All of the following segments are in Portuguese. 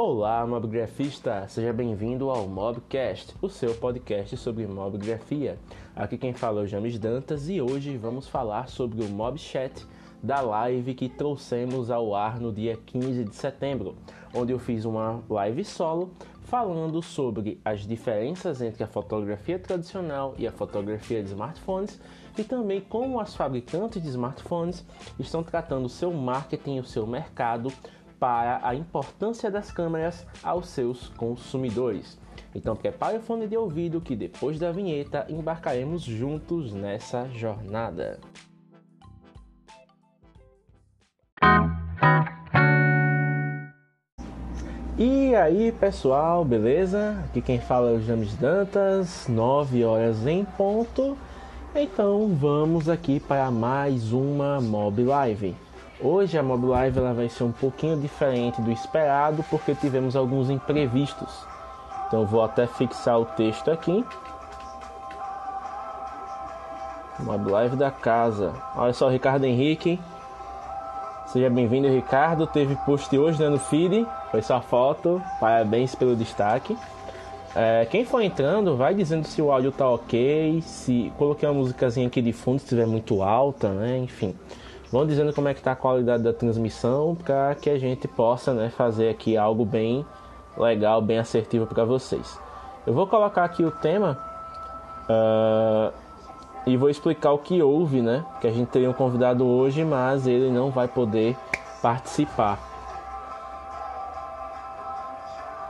Olá, mobgrafista! Seja bem-vindo ao Mobcast, o seu podcast sobre mobgrafia. Aqui quem fala é o James Dantas e hoje vamos falar sobre o Mobchat da live que trouxemos ao ar no dia 15 de setembro, onde eu fiz uma live solo falando sobre as diferenças entre a fotografia tradicional e a fotografia de smartphones e também como as fabricantes de smartphones estão tratando o seu marketing e o seu mercado para a importância das câmeras aos seus consumidores. Então prepare o fone de ouvido que depois da vinheta embarcaremos juntos nessa jornada. E aí pessoal, beleza? Aqui quem fala é o James Dantas, 9 horas em ponto. Então vamos aqui para mais uma Mob Live. Hoje a Mob Live ela vai ser um pouquinho diferente do esperado porque tivemos alguns imprevistos. Então vou até fixar o texto aqui. Mob Live da casa. Olha só, Ricardo Henrique. Seja bem-vindo, Ricardo. Teve post hoje né, no feed. Foi sua foto. Parabéns pelo destaque. É, quem for entrando, vai dizendo se o áudio tá ok. Se coloquei uma musicazinha aqui de fundo, se estiver muito alta, né? Enfim. Vão dizendo como é que tá a qualidade da transmissão para que a gente possa né, fazer aqui algo bem legal, bem assertivo para vocês. Eu vou colocar aqui o tema uh, e vou explicar o que houve, né? Que a gente teria um convidado hoje, mas ele não vai poder participar.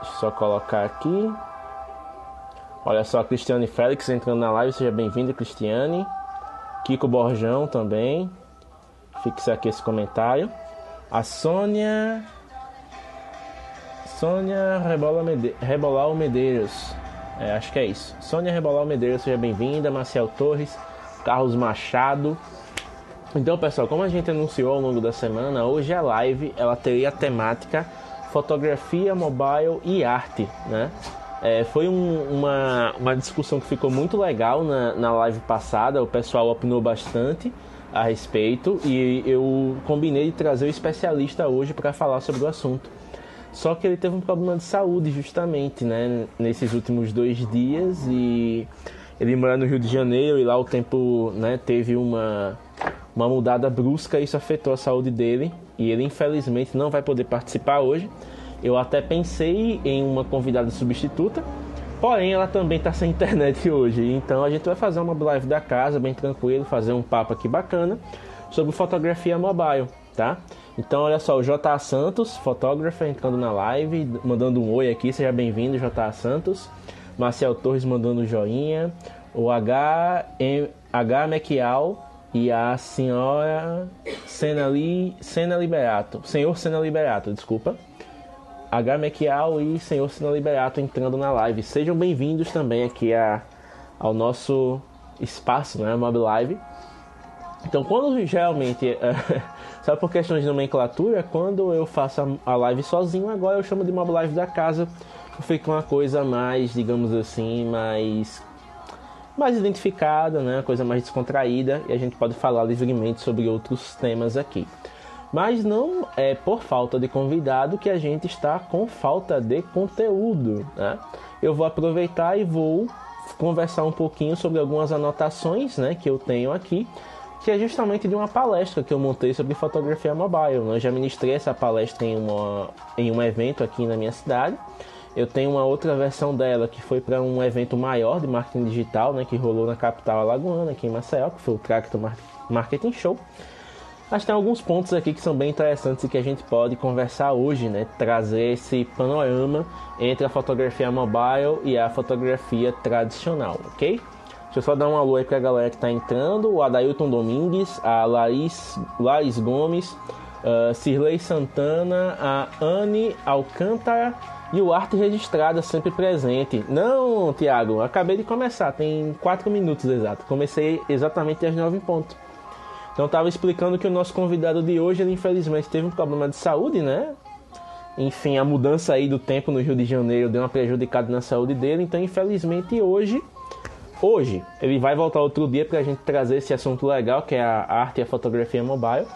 Deixa eu só colocar aqui. Olha só, Cristiane Félix entrando na live, seja bem-vinda, Cristiane. Kiko Borjão também. Fixe aqui esse comentário. A Sônia. Sônia Rebola Mede... Rebolau Medeiros. É, acho que é isso. Sônia Rebolau Medeiros, seja bem-vinda. Marcial Torres. Carlos Machado. Então, pessoal, como a gente anunciou ao longo da semana, hoje a live ela teria a temática fotografia, mobile e arte, né? É, foi um, uma, uma discussão que ficou muito legal na, na live passada, o pessoal opinou bastante a respeito e eu combinei de trazer o especialista hoje para falar sobre o assunto. Só que ele teve um problema de saúde justamente, né, nesses últimos dois dias e ele mora no Rio de Janeiro e lá o tempo, né, teve uma uma mudada brusca e isso afetou a saúde dele e ele infelizmente não vai poder participar hoje. Eu até pensei em uma convidada substituta, porém ela também está sem internet hoje. Então a gente vai fazer uma live da casa, bem tranquilo, fazer um papo aqui bacana sobre fotografia mobile, tá? Então olha só, o J. Santos, fotógrafo, entrando na live, mandando um oi aqui, seja bem-vindo, J. Santos. Marcel Torres mandando joinha. O H. M, H. Mequial e a senhora Senali, Sena Liberato. Senhor Sena Liberato, desculpa. H. Mequial e Senhor Sena Liberato entrando na live. Sejam bem-vindos também aqui a, ao nosso espaço, né? Mob Live. Então, quando geralmente, só por questões de nomenclatura, quando eu faço a live sozinho, agora eu chamo de Mob Live da casa, fica uma coisa mais, digamos assim, mais mais identificada, né? Uma coisa mais descontraída e a gente pode falar livremente sobre outros temas aqui. Mas não é por falta de convidado que a gente está com falta de conteúdo, né? Eu vou aproveitar e vou conversar um pouquinho sobre algumas anotações, né, que eu tenho aqui, que é justamente de uma palestra que eu montei sobre fotografia mobile. Né? Eu já ministrei essa palestra em, uma, em um evento aqui na minha cidade eu tenho uma outra versão dela que foi para um evento maior de marketing digital, né, que rolou na capital alagoana, aqui em Maceió, que foi o Tractor Marketing Show. Mas tem alguns pontos aqui que são bem interessantes e que a gente pode conversar hoje, né? Trazer esse panorama entre a fotografia mobile e a fotografia tradicional, ok? Deixa eu só dar um alô aí pra galera que tá entrando. O Adailton Domingues, a Laís, Laís Gomes, uh, Cirlei Santana, a Anne Alcântara e o arte registrada sempre presente. Não, Tiago, acabei de começar, tem 4 minutos exato. Comecei exatamente às 9 em ponto. Então estava explicando que o nosso convidado de hoje, ele infelizmente teve um problema de saúde, né? Enfim, a mudança aí do tempo no Rio de Janeiro deu uma prejudicada na saúde dele, então infelizmente hoje hoje ele vai voltar outro dia para a gente trazer esse assunto legal que é a arte e a fotografia mobile.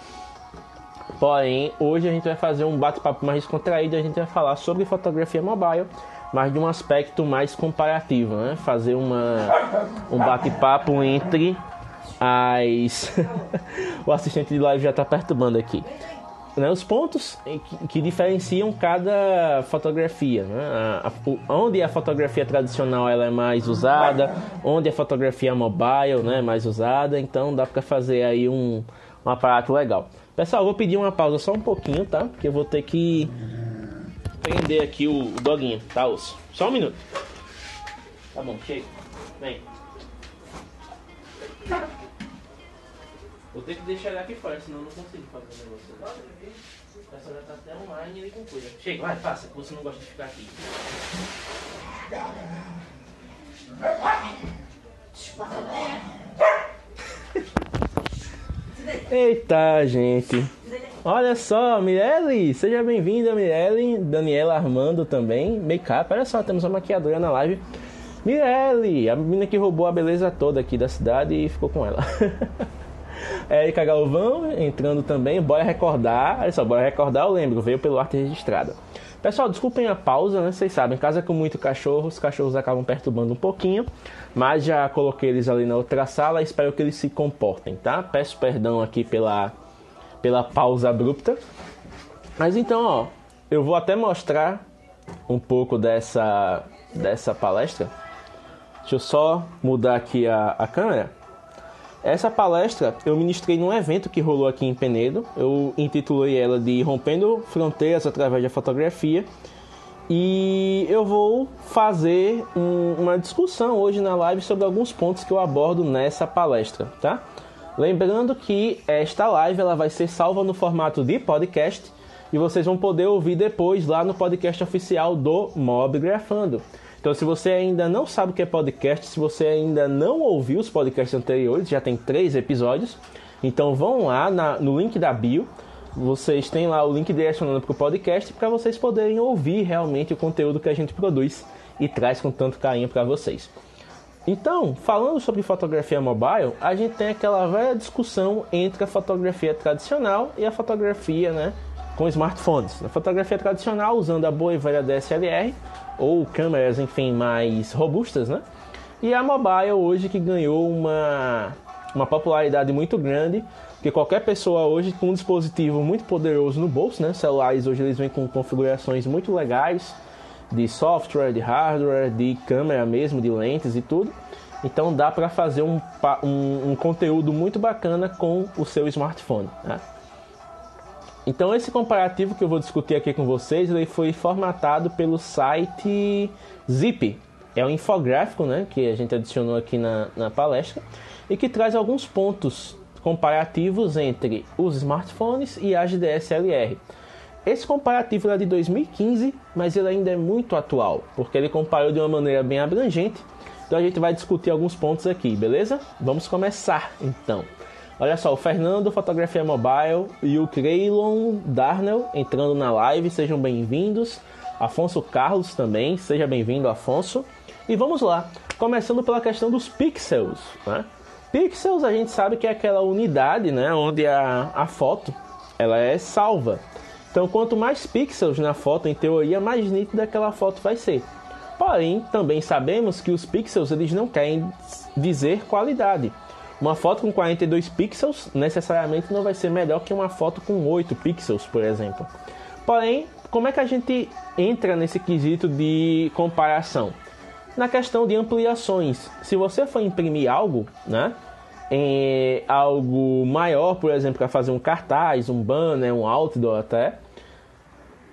Porém, hoje a gente vai fazer um bate-papo mais descontraído, a gente vai falar sobre fotografia mobile, mas de um aspecto mais comparativo, né? Fazer uma, um bate-papo entre as. o assistente de live já está perturbando aqui. Né, os pontos que, que, diferenciam cada fotografia, né? a, a, onde a fotografia tradicional ela é mais usada, onde a fotografia mobile né, é mais usada, então dá para fazer aí um, um aparato legal. Pessoal, vou pedir uma pausa só um pouquinho, tá? Porque eu vou ter que prender aqui o, o doguinho, tá, osso? Só um minuto. Tá bom, chega. Vem. Vou ter que deixar ele aqui fora, senão eu não consigo fazer o negócio. O pessoal já tá até online e com coisa. Chega, vai, passa, que você não gosta de ficar aqui. Eita, gente. Olha só, Mirelle, seja bem-vinda, Mirelle. Daniela Armando também. Make-up, olha só, temos uma maquiadora na live. Mirelle, a menina que roubou a beleza toda aqui da cidade e ficou com ela. Érica Galvão entrando também. Bora recordar. Olha só, bora recordar, eu lembro, veio pelo arte registrada. Pessoal, desculpem a pausa, né? Vocês sabem, casa com muito cachorro, os cachorros acabam perturbando um pouquinho. Mas já coloquei eles ali na outra sala, espero que eles se comportem, tá? Peço perdão aqui pela, pela pausa abrupta. Mas então, ó, eu vou até mostrar um pouco dessa, dessa palestra. Deixa eu só mudar aqui a, a câmera. Essa palestra eu ministrei num evento que rolou aqui em Penedo. Eu intitulei ela de Rompendo Fronteiras através da Fotografia. E eu vou fazer um, uma discussão hoje na live sobre alguns pontos que eu abordo nessa palestra, tá? Lembrando que esta live ela vai ser salva no formato de podcast e vocês vão poder ouvir depois lá no podcast oficial do Mob Grafando. Então, se você ainda não sabe o que é podcast, se você ainda não ouviu os podcasts anteriores, já tem três episódios, então vão lá na, no link da bio. Vocês têm lá o link direcionando para o podcast para vocês poderem ouvir realmente o conteúdo que a gente produz e traz com tanto carinho para vocês. Então, falando sobre fotografia mobile, a gente tem aquela velha discussão entre a fotografia tradicional e a fotografia né, com smartphones. Na fotografia tradicional, usando a boa e velha DSLR, ou câmeras, enfim, mais robustas, né? E a mobile hoje que ganhou uma, uma popularidade muito grande, porque qualquer pessoa hoje com um dispositivo muito poderoso no bolso, né? Celulares hoje eles vêm com configurações muito legais de software, de hardware, de câmera mesmo, de lentes e tudo. Então dá para fazer um, um, um, conteúdo muito bacana com o seu smartphone. Né? Então esse comparativo que eu vou discutir aqui com vocês, ele foi formatado pelo site Zip. É um infográfico, né, que a gente adicionou aqui na, na palestra e que traz alguns pontos comparativos entre os smartphones e as DSLR. Esse comparativo é de 2015, mas ele ainda é muito atual, porque ele comparou de uma maneira bem abrangente. Então a gente vai discutir alguns pontos aqui, beleza? Vamos começar então. Olha só, o Fernando, Fotografia Mobile e o Creilon Darnell entrando na live, sejam bem-vindos. Afonso Carlos também, seja bem-vindo, Afonso. E vamos lá, começando pela questão dos pixels. Né? Pixels a gente sabe que é aquela unidade né, onde a, a foto ela é salva. Então, quanto mais pixels na foto, em teoria, mais nítida aquela foto vai ser. Porém, também sabemos que os pixels eles não querem dizer qualidade. Uma foto com 42 pixels necessariamente não vai ser melhor que uma foto com 8 pixels, por exemplo. Porém, como é que a gente entra nesse quesito de comparação? Na questão de ampliações. Se você for imprimir algo, né? Em algo maior, por exemplo, para fazer um cartaz, um banner, um outdoor até,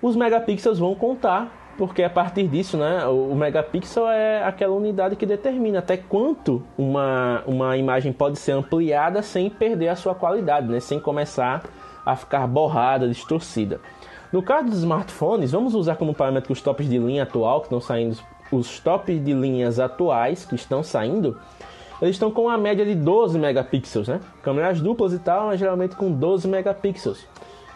os megapixels vão contar porque a partir disso, né, o megapixel é aquela unidade que determina até quanto uma, uma imagem pode ser ampliada sem perder a sua qualidade, né, sem começar a ficar borrada, distorcida. No caso dos smartphones, vamos usar como parâmetro os tops de linha atual que estão saindo, os tops de linhas atuais que estão saindo, eles estão com uma média de 12 megapixels, né? Câmeras duplas e tal, mas geralmente com 12 megapixels.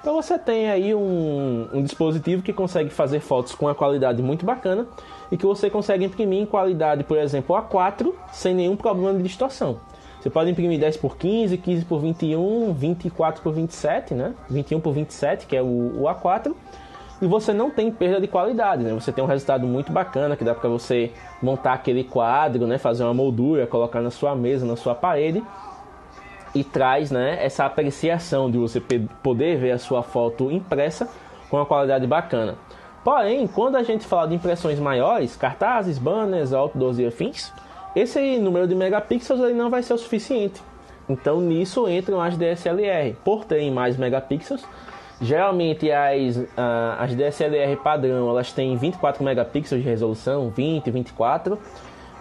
Então você tem aí um, um, dispositivo que consegue fazer fotos com uma qualidade muito bacana e que você consegue imprimir em qualidade, por exemplo, A4 sem nenhum problema de distorção. Você pode imprimir 10 por 15, 15 por 21, 24 por 27, né? 21 por 27, que é o, o A4. E você não tem perda de qualidade, né? Você tem um resultado muito bacana que dá para você montar aquele quadro, né? Fazer uma moldura, colocar na sua mesa, na sua parede e traz, né? Essa apreciação de você poder ver a sua foto impressa com uma qualidade bacana. Porém, quando a gente fala de impressões maiores, cartazes, banners, outdoors e afins, esse número de megapixels ele não vai ser o suficiente. Então nisso entram as DSLR. Por terem mais megapixels, geralmente as, as DSLR padrão elas têm 24 megapixels de resolução, 20, 24,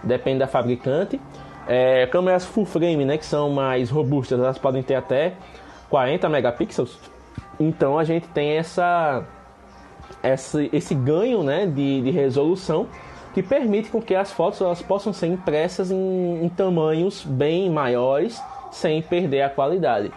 depende da fabricante. É, câmeras full frame, né, que são mais robustas, elas podem ter até 40 megapixels. Então a gente tem essa, essa esse ganho né, de, de resolução que permite com que as fotos elas possam ser impressas em, em tamanhos bem maiores sem perder a qualidade.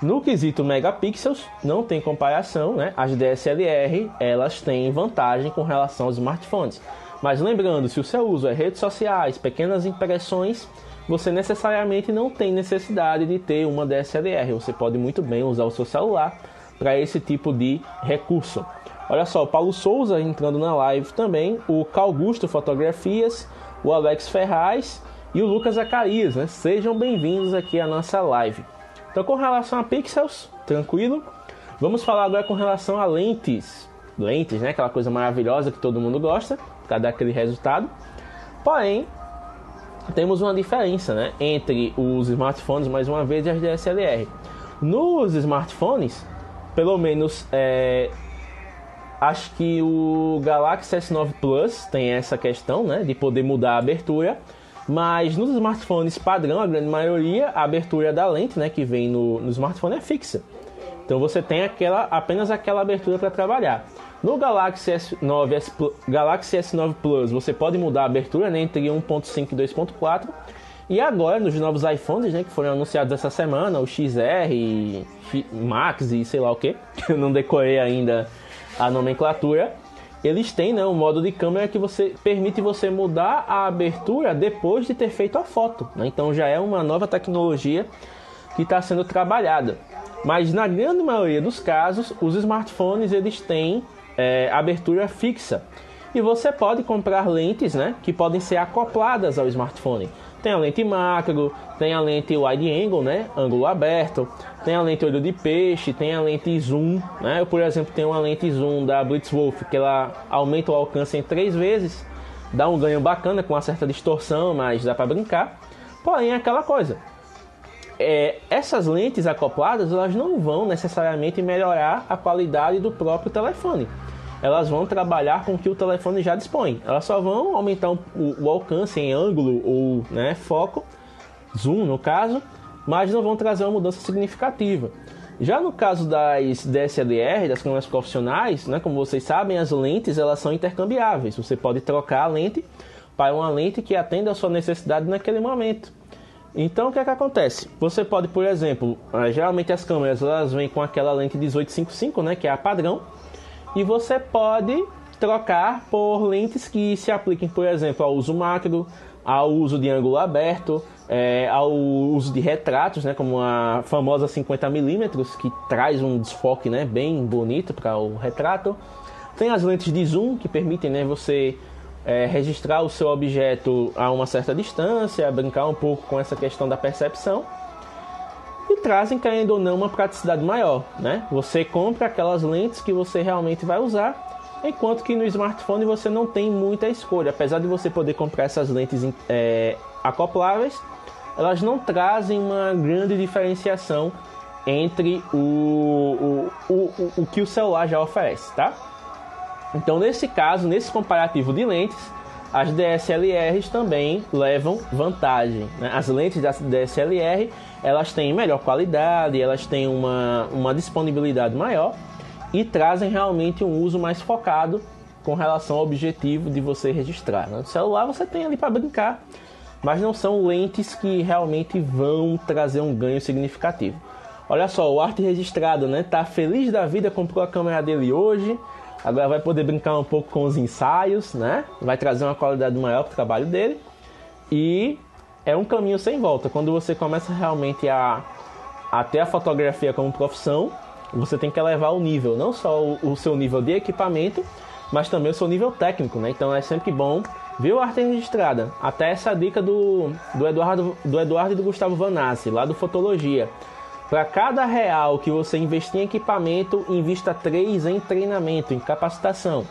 No quesito megapixels, não tem comparação, né? As DSLR, elas têm vantagem com relação aos smartphones. Mas lembrando, se o seu uso é redes sociais, pequenas impressões, você necessariamente não tem necessidade de ter uma DSLR. Você pode muito bem usar o seu celular para esse tipo de recurso. Olha só, o Paulo Souza entrando na live também, o Calgusto Fotografias, o Alex Ferraz e o Lucas Zacarias, né? Sejam bem-vindos aqui à nossa live. Então, com relação a pixels, tranquilo. Vamos falar agora com relação a lentes. Lentes, né? Aquela coisa maravilhosa que todo mundo gosta, para dar aquele resultado. Porém, temos uma diferença, né? Entre os smartphones, mais uma vez, e as DSLR. Nos smartphones, pelo menos é, Acho que o Galaxy S9 Plus tem essa questão, né, de poder mudar a abertura. Mas nos smartphones padrão, a grande maioria, a abertura da lente, né, que vem no, no smartphone é fixa. Então você tem aquela, apenas aquela abertura para trabalhar. No Galaxy S9, S, Galaxy S9 Plus você pode mudar a abertura né, entre 1.5 e 2.4. E agora nos novos iPhones, né, que foram anunciados essa semana, o XR, X, Max e sei lá o que, eu não decorei ainda a nomenclatura, eles têm né, um modo de câmera que você permite você mudar a abertura depois de ter feito a foto. Né? Então já é uma nova tecnologia que está sendo trabalhada. Mas na grande maioria dos casos, os smartphones eles têm é, abertura fixa. E você pode comprar lentes né, que podem ser acopladas ao smartphone. Tem a lente macro, tem a lente wide angle, né, ângulo aberto, tem a lente olho de peixe, tem a lente zoom, né? Eu, por exemplo, tenho uma lente zoom da Blitzwolf que ela aumenta o alcance em três vezes, dá um ganho bacana com uma certa distorção, mas dá para brincar. Porém, é aquela coisa. É, essas lentes acopladas elas não vão necessariamente melhorar a qualidade do próprio telefone. Elas vão trabalhar com o que o telefone já dispõe. Elas só vão aumentar o, o alcance em ângulo ou né, foco, zoom no caso, mas não vão trazer uma mudança significativa. Já no caso das DSLR, das câmeras profissionais, né, como vocês sabem, as lentes elas são intercambiáveis. Você pode trocar a lente para uma lente que atenda a sua necessidade naquele momento. Então o que é que acontece? Você pode, por exemplo, ah, geralmente as câmeras elas vêm com aquela lente 1855, né, que é a padrão, e você pode trocar por lentes que se apliquem, por exemplo, ao uso macro, ao uso de ângulo aberto, é, ao uso de retratos, né, como a famosa 50mm, que traz um desfoque né, bem bonito para o retrato. Tem as lentes de zoom, que permitem né, você é, registrar o seu objeto a uma certa distância, brincar um pouco com essa questão da percepção. Trazem, querendo ou não, uma praticidade maior. Né? Você compra aquelas lentes que você realmente vai usar, enquanto que no smartphone você não tem muita escolha. Apesar de você poder comprar essas lentes é, acopláveis, elas não trazem uma grande diferenciação entre o, o, o, o, que o celular já oferece, tá? Então, nesse caso, nesse comparativo de lentes, as DSLRs também levam vantagem. Né? As lentes da DSLR elas têm melhor qualidade, elas têm uma, uma disponibilidade maior e trazem realmente um uso mais focado com relação ao objetivo de você registrar. Né? No celular você tem ali para brincar, mas não são lentes que realmente vão trazer um ganho significativo. Olha só, o arte registrado, né? Tá feliz da vida, comprou a câmera dele hoje. Agora vai poder brincar um pouco com os ensaios, né? Vai trazer uma qualidade maior para o trabalho dele. E é um caminho sem volta. Quando você começa realmente a, a ter a fotografia como profissão, você tem que elevar o nível, não só o, o seu nível de equipamento, mas também o seu nível técnico, né? Então é sempre bom ver a arte registrada. Até essa dica do, do, Eduardo, do Eduardo e do Gustavo Vanassi, lá do Fotologia. Para cada real que você investir em equipamento, invista 3 em treinamento, em capacitação.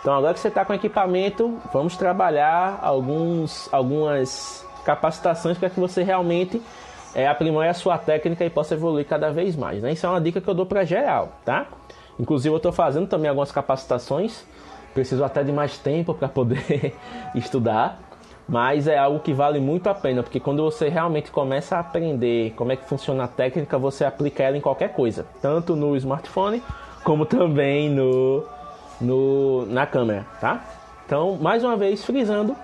Então agora que você está com equipamento, vamos trabalhar alguns, algumas capacitações para que você realmente é, aprimore a sua técnica e possa evoluir cada vez mais. Né? Isso é uma dica que eu dou para geral, tá? Inclusive eu estou fazendo também algumas capacitações, preciso até de mais tempo para poder estudar, mas é algo que vale muito a pena, porque quando você realmente começa a aprender como é que funciona a técnica, você aplica ela em qualquer coisa, tanto no smartphone como também no no, na câmera, tá? Então, mais uma vez, frisando,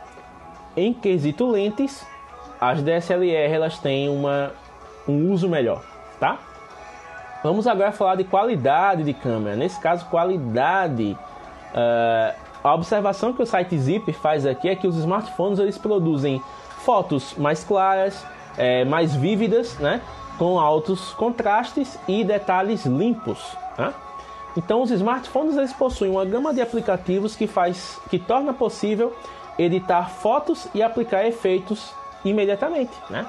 em quesito lentes, as DSLR elas têm uma, um uso melhor, tá? Vamos agora falar de qualidade de câmera. Nesse caso, qualidade. Uh, a observação que o site Zip faz aqui é que os smartphones eles produzem fotos mais claras, é, mais vívidas, né? Com altos contrastes e detalhes limpos. Né? Então, os smartphones eles possuem uma gama de aplicativos que faz, que torna possível editar fotos e aplicar efeitos imediatamente, né?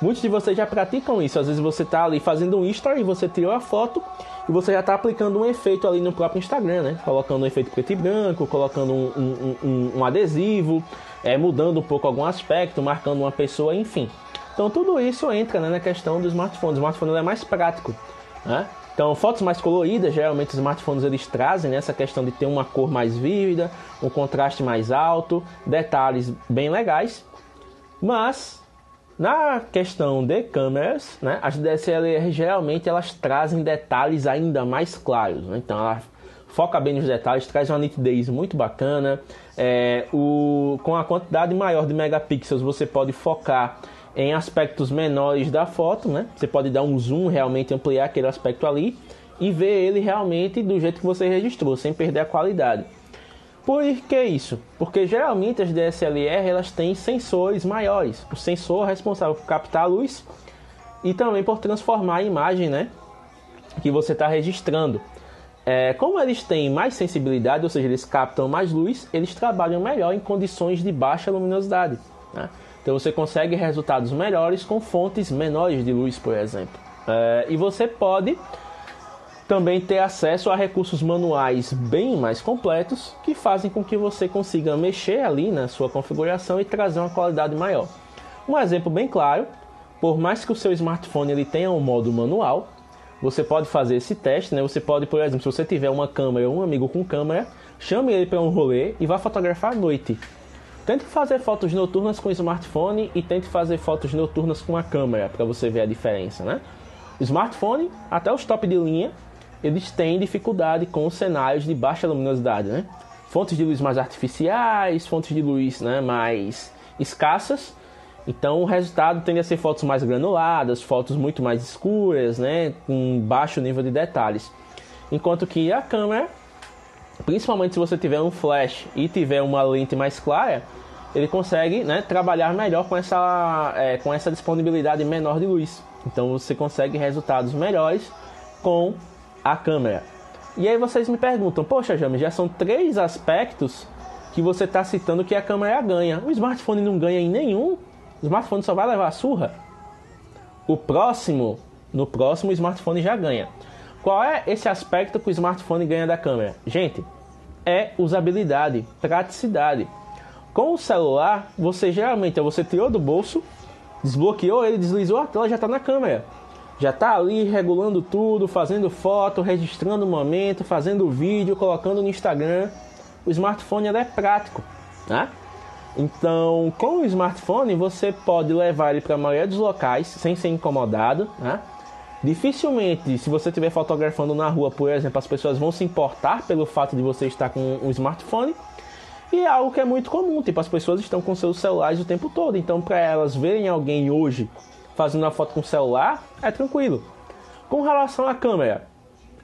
Muitos de vocês já praticam isso. Às vezes você está ali fazendo um story, você tirou a foto e você já está aplicando um efeito ali no próprio Instagram, né? Colocando um efeito preto e branco, colocando um, um, um, um adesivo, é, mudando um pouco algum aspecto, marcando uma pessoa, enfim. Então tudo isso entra né, na questão do smartphone. O smartphone é mais prático, né? Então, fotos mais coloridas, geralmente os smartphones eles trazem né, essa questão de ter uma cor mais vívida, um contraste mais alto, detalhes bem legais. Mas na questão de câmeras, né, as DSLR geralmente elas trazem detalhes ainda mais claros. Né? Então, ela foca bem nos detalhes, traz uma nitidez muito bacana. É, o, com a quantidade maior de megapixels, você pode focar em aspectos menores da foto, né? Você pode dar um zoom, realmente ampliar aquele aspecto ali e ver ele realmente do jeito que você registrou, sem perder a qualidade. Por que isso? Porque geralmente as DSLR elas têm sensores maiores. O sensor é responsável por captar a luz e também por transformar a imagem, né? Que você está registrando. É, como eles têm mais sensibilidade, ou seja, eles captam mais luz, eles trabalham melhor em condições de baixa luminosidade. Né? Então você consegue resultados melhores com fontes menores de luz, por exemplo. É, e você pode também ter acesso a recursos manuais bem mais completos que fazem com que você consiga mexer ali na sua configuração e trazer uma qualidade maior. Um exemplo bem claro, por mais que o seu smartphone ele tenha um modo manual, você pode fazer esse teste, né? Você pode, por exemplo, se você tiver uma câmera, um amigo com câmera, chame ele para um rolê e vá fotografar à noite. Tente fazer fotos noturnas com o smartphone e tente fazer fotos noturnas com a câmera para você ver a diferença, né? O smartphone, até os top de linha, eles têm dificuldade com cenários de baixa luminosidade, né? Fontes de luz mais artificiais, fontes de luz né, mais escassas. Então o resultado tende a ser fotos mais granuladas, fotos muito mais escuras, né, com baixo nível de detalhes. Enquanto que a câmera principalmente se você tiver um flash e tiver uma lente mais clara, ele consegue né, trabalhar melhor com essa, é, com essa disponibilidade menor de luz. Então você consegue resultados melhores com a câmera. E aí vocês me perguntam, poxa James, já são três aspectos que você está citando que a câmera ganha. O smartphone não ganha em nenhum. O smartphone só vai levar surra. O próximo, no próximo, o smartphone já ganha. Qual é esse aspecto que o smartphone ganha da câmera? Gente, é usabilidade, praticidade. Com o celular, você geralmente você tirou do bolso, desbloqueou ele, deslizou a tela, já está na câmera. Já está ali regulando tudo, fazendo foto, registrando o momento, fazendo vídeo, colocando no Instagram. O smartphone é prático, né? Então, com o smartphone, você pode levar ele para a maioria dos locais sem ser incomodado, né? Dificilmente, se você estiver fotografando na rua, por exemplo, as pessoas vão se importar pelo fato de você estar com um smartphone. E é algo que é muito comum, tipo, as pessoas estão com seus celulares o tempo todo. Então, para elas verem alguém hoje fazendo uma foto com o celular, é tranquilo. Com relação à câmera,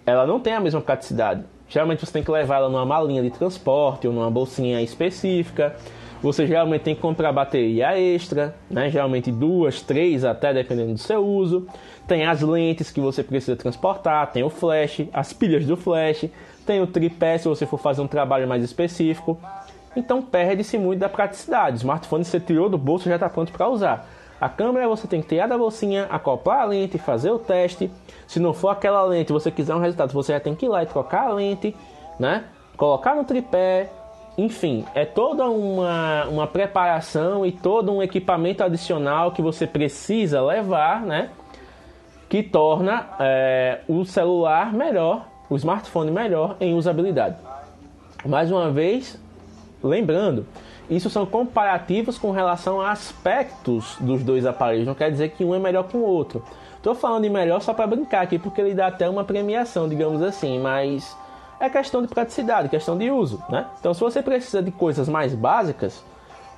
ela não tem a mesma praticidade. Geralmente você tem que levar ela numa malinha de transporte ou numa bolsinha específica. Você geralmente tem que comprar bateria extra, né? geralmente duas, três até, dependendo do seu uso. Tem as lentes que você precisa transportar, tem o flash, as pilhas do flash, tem o tripé se você for fazer um trabalho mais específico. Então perde-se muito da praticidade. O smartphone você tirou do bolso já está pronto para usar. A câmera você tem que tirar da bolsinha, acoplar a lente, fazer o teste. Se não for aquela lente, você quiser um resultado, você já tem que ir lá e trocar a lente, né? Colocar no tripé, enfim, é toda uma, uma preparação e todo um equipamento adicional que você precisa levar, né? Que torna é, o celular melhor, o smartphone melhor em usabilidade. Mais uma vez, lembrando, isso são comparativos com relação a aspectos dos dois aparelhos, não quer dizer que um é melhor que o outro. Estou falando de melhor só para brincar aqui, porque ele dá até uma premiação, digamos assim, mas é questão de praticidade, questão de uso, né? Então, se você precisa de coisas mais básicas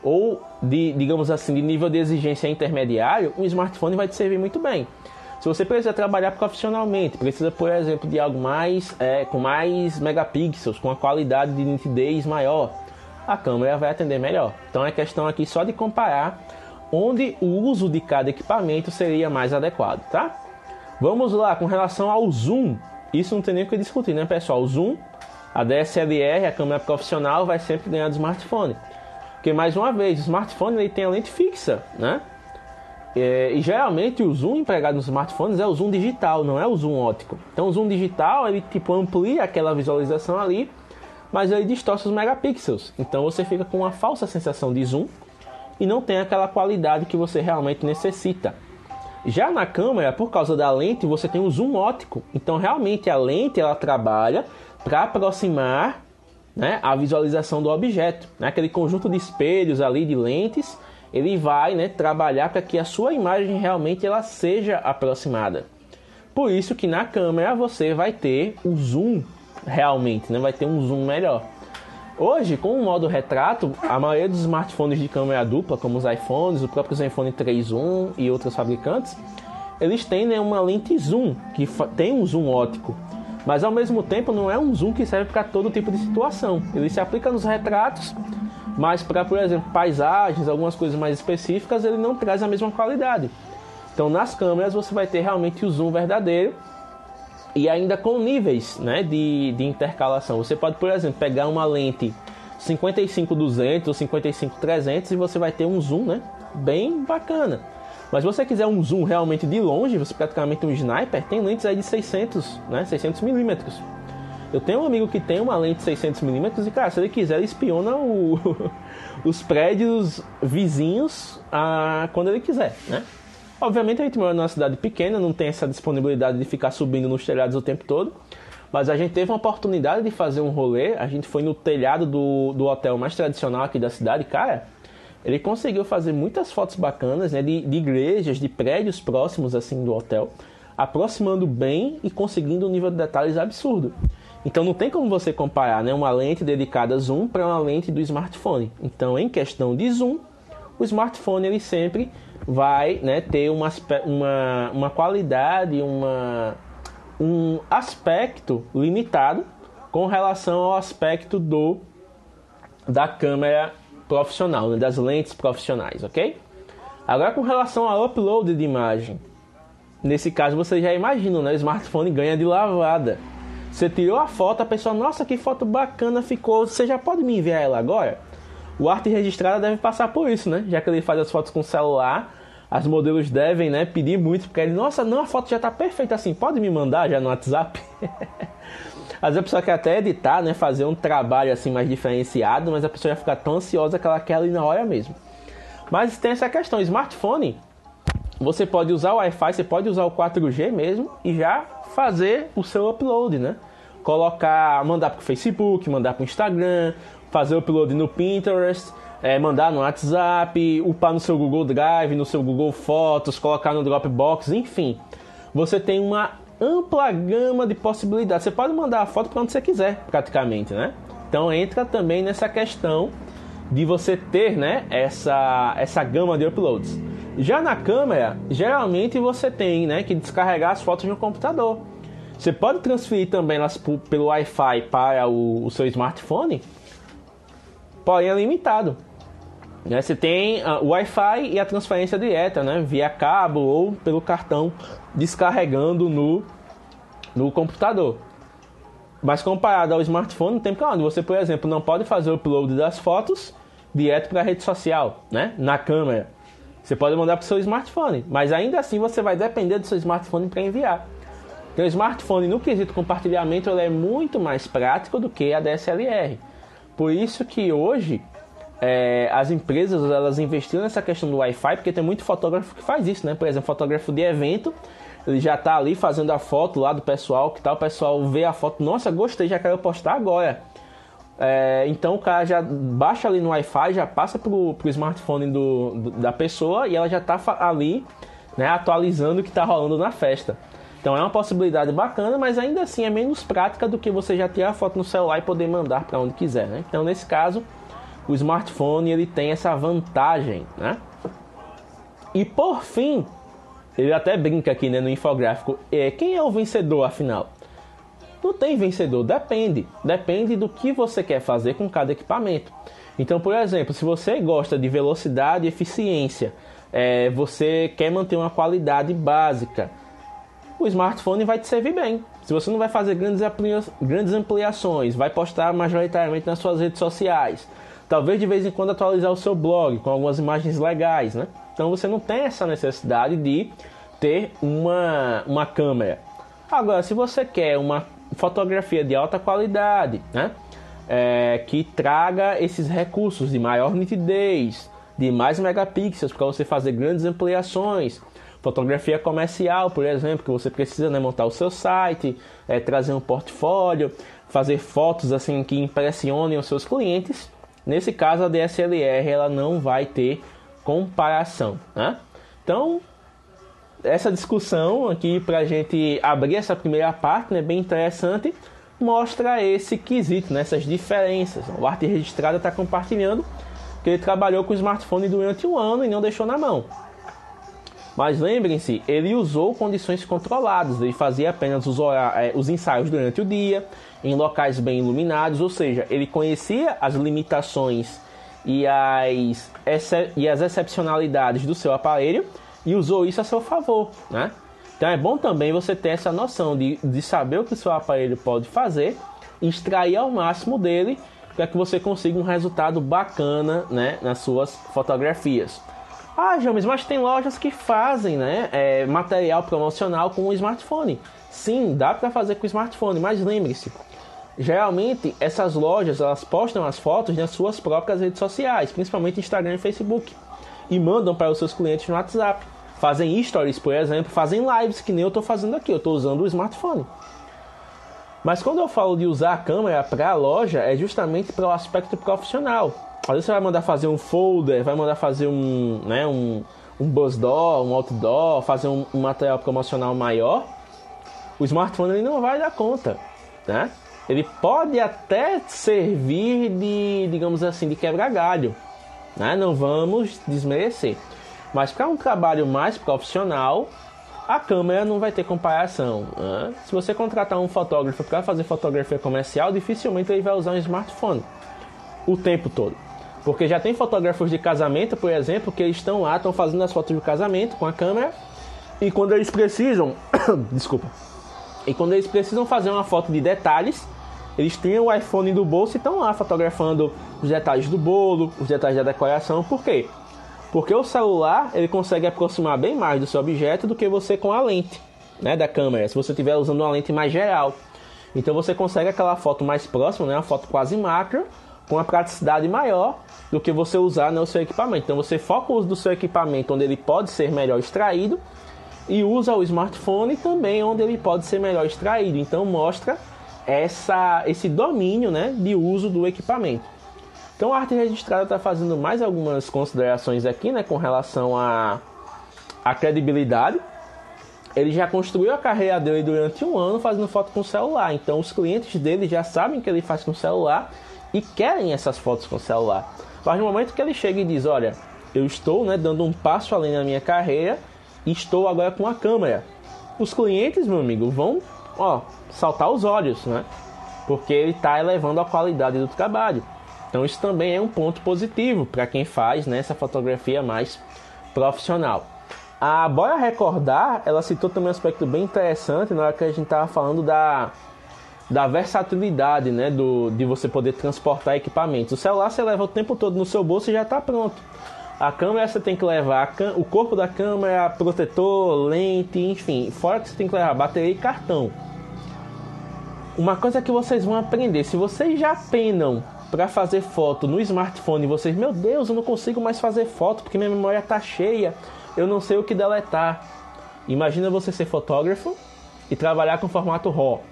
ou de, digamos assim, de nível de exigência intermediário, um smartphone vai te servir muito bem. Se você precisa trabalhar profissionalmente, precisa, por exemplo, de algo mais é, com mais megapixels, com a qualidade de nitidez maior, a câmera vai atender melhor. Então é questão aqui só de comparar onde o uso de cada equipamento seria mais adequado, tá? Vamos lá, com relação ao zoom, isso não tem nem o que discutir, né, pessoal? O zoom, a DSLR, a câmera profissional, vai sempre ganhar do smartphone. Porque, mais uma vez, o smartphone ele tem a lente fixa, né? É, e geralmente o zoom empregado nos smartphones é o zoom digital, não é o zoom óptico. Então o zoom digital ele tipo amplia aquela visualização ali, mas ele distorce os megapixels. Então você fica com uma falsa sensação de zoom e não tem aquela qualidade que você realmente necessita. Já na câmera, por causa da lente, você tem um zoom óptico. Então, realmente, a lente ela trabalha para aproximar né, a visualização do objeto. Né? Aquele conjunto de espelhos ali, de lentes, ele vai né, trabalhar para que a sua imagem realmente ela seja aproximada. Por isso que na câmera você vai ter o zoom realmente, né? vai ter um zoom melhor. Hoje, com o modo retrato, a maioria dos smartphones de câmera dupla, como os iPhones, o próprio Zenfone 3.1 e outros fabricantes, eles têm né, uma lente zoom, que tem um zoom óptico. Mas ao mesmo tempo não é um zoom que serve para todo tipo de situação. Ele se aplica nos retratos, mas para, por exemplo, paisagens, algumas coisas mais específicas, ele não traz a mesma qualidade. Então nas câmeras você vai ter realmente o zoom verdadeiro e ainda com níveis né, de, de intercalação. Você pode, por exemplo, pegar uma lente 55-200 ou 55-300 e você vai ter um zoom né, bem bacana. Mas se você quiser um zoom realmente de longe, você praticamente um sniper, tem lentes aí de 600, né, 600 milímetros. Eu tenho um amigo que tem uma lente 600 milímetros e, cara, se ele quiser, ele espiona o, os prédios vizinhos a, quando ele quiser, né? Obviamente a gente mora numa cidade pequena, não tem essa disponibilidade de ficar subindo nos telhados o tempo todo. Mas a gente teve uma oportunidade de fazer um rolê. A gente foi no telhado do, do hotel mais tradicional aqui da cidade. Cara, ele conseguiu fazer muitas fotos bacanas né, de, de igrejas, de prédios próximos assim do hotel, aproximando bem e conseguindo um nível de detalhes absurdo. Então não tem como você comparar né, uma lente dedicada a zoom para uma lente do smartphone. Então, em questão de zoom, o smartphone ele sempre vai né, ter uma, uma, uma qualidade, uma, um aspecto limitado com relação ao aspecto do da câmera profissional, né, das lentes profissionais, ok? Agora com relação ao upload de imagem, nesse caso você já imagina, né? O smartphone ganha de lavada. Você tirou a foto, a pessoa, nossa, que foto bacana ficou. Você já pode me enviar ela agora? O arte registrada deve passar por isso, né? Já que ele faz as fotos com celular, as modelos devem né, pedir muito, porque ele, nossa, não, a foto já está perfeita assim, pode me mandar já no WhatsApp? Às vezes a pessoa quer até editar, né, fazer um trabalho assim mais diferenciado, mas a pessoa já fica tão ansiosa que ela quer ali na hora mesmo. Mas tem essa questão, smartphone, você pode usar o Wi-Fi, você pode usar o 4G mesmo e já fazer o seu upload, né? Colocar, mandar para o Facebook, mandar para o Instagram, fazer o upload no Pinterest, é, mandar no WhatsApp, upar no seu Google Drive, no seu Google Fotos, colocar no Dropbox, enfim. Você tem uma ampla gama de possibilidades. Você pode mandar a foto para onde você quiser, praticamente, né? Então entra também nessa questão de você ter, né, essa essa gama de uploads. Já na câmera, geralmente você tem, né, que descarregar as fotos no computador. Você pode transferir também elas pelo Wi-Fi para o, o seu smartphone, porém é limitado. Né? Você tem uh, o Wi-Fi e a transferência direta, né? via cabo ou pelo cartão, descarregando no, no computador. Mas comparado ao smartphone, tem onde você, por exemplo, não pode fazer o upload das fotos direto para a rede social, né? na câmera. Você pode mandar para o seu smartphone, mas ainda assim você vai depender do seu smartphone para enviar. Então, o smartphone, no quesito compartilhamento, ele é muito mais prático do que a DSLR. Por isso que hoje é, as empresas elas investiram nessa questão do Wi-Fi, porque tem muito fotógrafo que faz isso, né? Por exemplo, fotógrafo de evento, ele já está ali fazendo a foto lá do pessoal, que tal, o pessoal vê a foto, nossa, gostei, já quero postar agora. É, então o cara já baixa ali no Wi-Fi, já passa pro, pro smartphone do, do, da pessoa e ela já está ali né, atualizando o que está rolando na festa. Então é uma possibilidade bacana, mas ainda assim é menos prática do que você já tirar a foto no celular e poder mandar para onde quiser. Né? Então nesse caso o smartphone ele tem essa vantagem, né? E por fim, ele até brinca aqui né, no infográfico, é, quem é o vencedor afinal? Não tem vencedor, depende. Depende do que você quer fazer com cada equipamento. Então, por exemplo, se você gosta de velocidade e eficiência, é, você quer manter uma qualidade básica, o smartphone vai te servir bem. Se você não vai fazer grandes, grandes ampliações, vai postar majoritariamente nas suas redes sociais, talvez de vez em quando atualizar o seu blog com algumas imagens legais, né? Então você não tem essa necessidade de ter uma, uma câmera. Agora, se você quer uma fotografia de alta qualidade, né? É, que traga esses recursos de maior nitidez, de mais megapixels para você fazer grandes ampliações. Fotografia comercial, por exemplo, que você precisa né, montar o seu site, é, trazer um portfólio, fazer fotos assim que impressionem os seus clientes. Nesse caso, a DSLR ela não vai ter comparação. Né? Então, essa discussão aqui para a gente abrir essa primeira parte, né, bem interessante, mostra esse quesito, né, essas diferenças. O Arte Registrada está compartilhando que ele trabalhou com o smartphone durante um ano e não deixou na mão. Mas lembrem-se, ele usou condições controladas, ele fazia apenas os, é, os ensaios durante o dia, em locais bem iluminados, ou seja, ele conhecia as limitações e as, e as excepcionalidades do seu aparelho e usou isso a seu favor, né? Então é bom também você ter essa noção de, de saber o que o seu aparelho pode fazer, extrair ao máximo dele para que você consiga um resultado bacana né, nas suas fotografias. Ah, James, mas tem lojas que fazem né, é, material promocional com o smartphone. Sim, dá para fazer com o smartphone, mas lembre-se, geralmente essas lojas elas postam as fotos nas suas próprias redes sociais, principalmente Instagram e Facebook, e mandam para os seus clientes no WhatsApp. Fazem stories, por exemplo, fazem lives, que nem eu estou fazendo aqui, eu estou usando o smartphone. Mas quando eu falo de usar a câmera para a loja, é justamente para o aspecto profissional. Às você vai mandar fazer um folder, vai mandar fazer um, né, um, um buzz door, um outdoor, fazer um, um material promocional maior. O smartphone ele não vai dar conta, né? Ele pode até servir de, digamos assim, de quebra-galho, né? Não vamos desmerecer. Mas para um trabalho mais profissional, a câmera não vai ter comparação. Né? Se você contratar um fotógrafo para fazer fotografia comercial, dificilmente ele vai usar um smartphone o tempo todo. Porque já tem fotógrafos de casamento, por exemplo, que estão lá, estão fazendo as fotos de casamento com a câmera. E quando eles precisam. desculpa. E quando eles precisam fazer uma foto de detalhes, eles têm o iPhone do bolso e estão lá fotografando os detalhes do bolo, os detalhes da decoração. Por quê? Porque o celular ele consegue aproximar bem mais do seu objeto do que você com a lente né, da câmera, se você estiver usando uma lente mais geral. Então você consegue aquela foto mais próxima, né, uma foto quase macro, com uma praticidade maior do que você usar no seu equipamento. Então você foca o uso do seu equipamento onde ele pode ser melhor extraído e usa o smartphone também onde ele pode ser melhor extraído. Então mostra essa, esse domínio né, de uso do equipamento. Então a arte registrada está fazendo mais algumas considerações aqui né, com relação à a, a credibilidade. Ele já construiu a carreira dele durante um ano fazendo foto com celular. Então os clientes dele já sabem que ele faz com celular e querem essas fotos com o celular. Mas no momento que ele chega e diz, olha, eu estou né, dando um passo além na minha carreira e estou agora com a câmera. Os clientes, meu amigo, vão ó, saltar os olhos, né? Porque ele está elevando a qualidade do trabalho. Então isso também é um ponto positivo para quem faz né, essa fotografia mais profissional. A Bora Recordar, ela citou também um aspecto bem interessante na hora que a gente estava falando da, da versatilidade, né, do, de você poder transportar equipamentos. O celular você leva o tempo todo no seu bolso e já está pronto. A câmera você tem que levar o corpo da câmera, protetor, lente, enfim. Fora que você tem que levar bateria e cartão. Uma coisa que vocês vão aprender, se vocês já penam para fazer foto no smartphone, vocês, meu Deus, eu não consigo mais fazer foto porque minha memória tá cheia eu não sei o que deletar. Imagina você ser fotógrafo e trabalhar com formato RAW.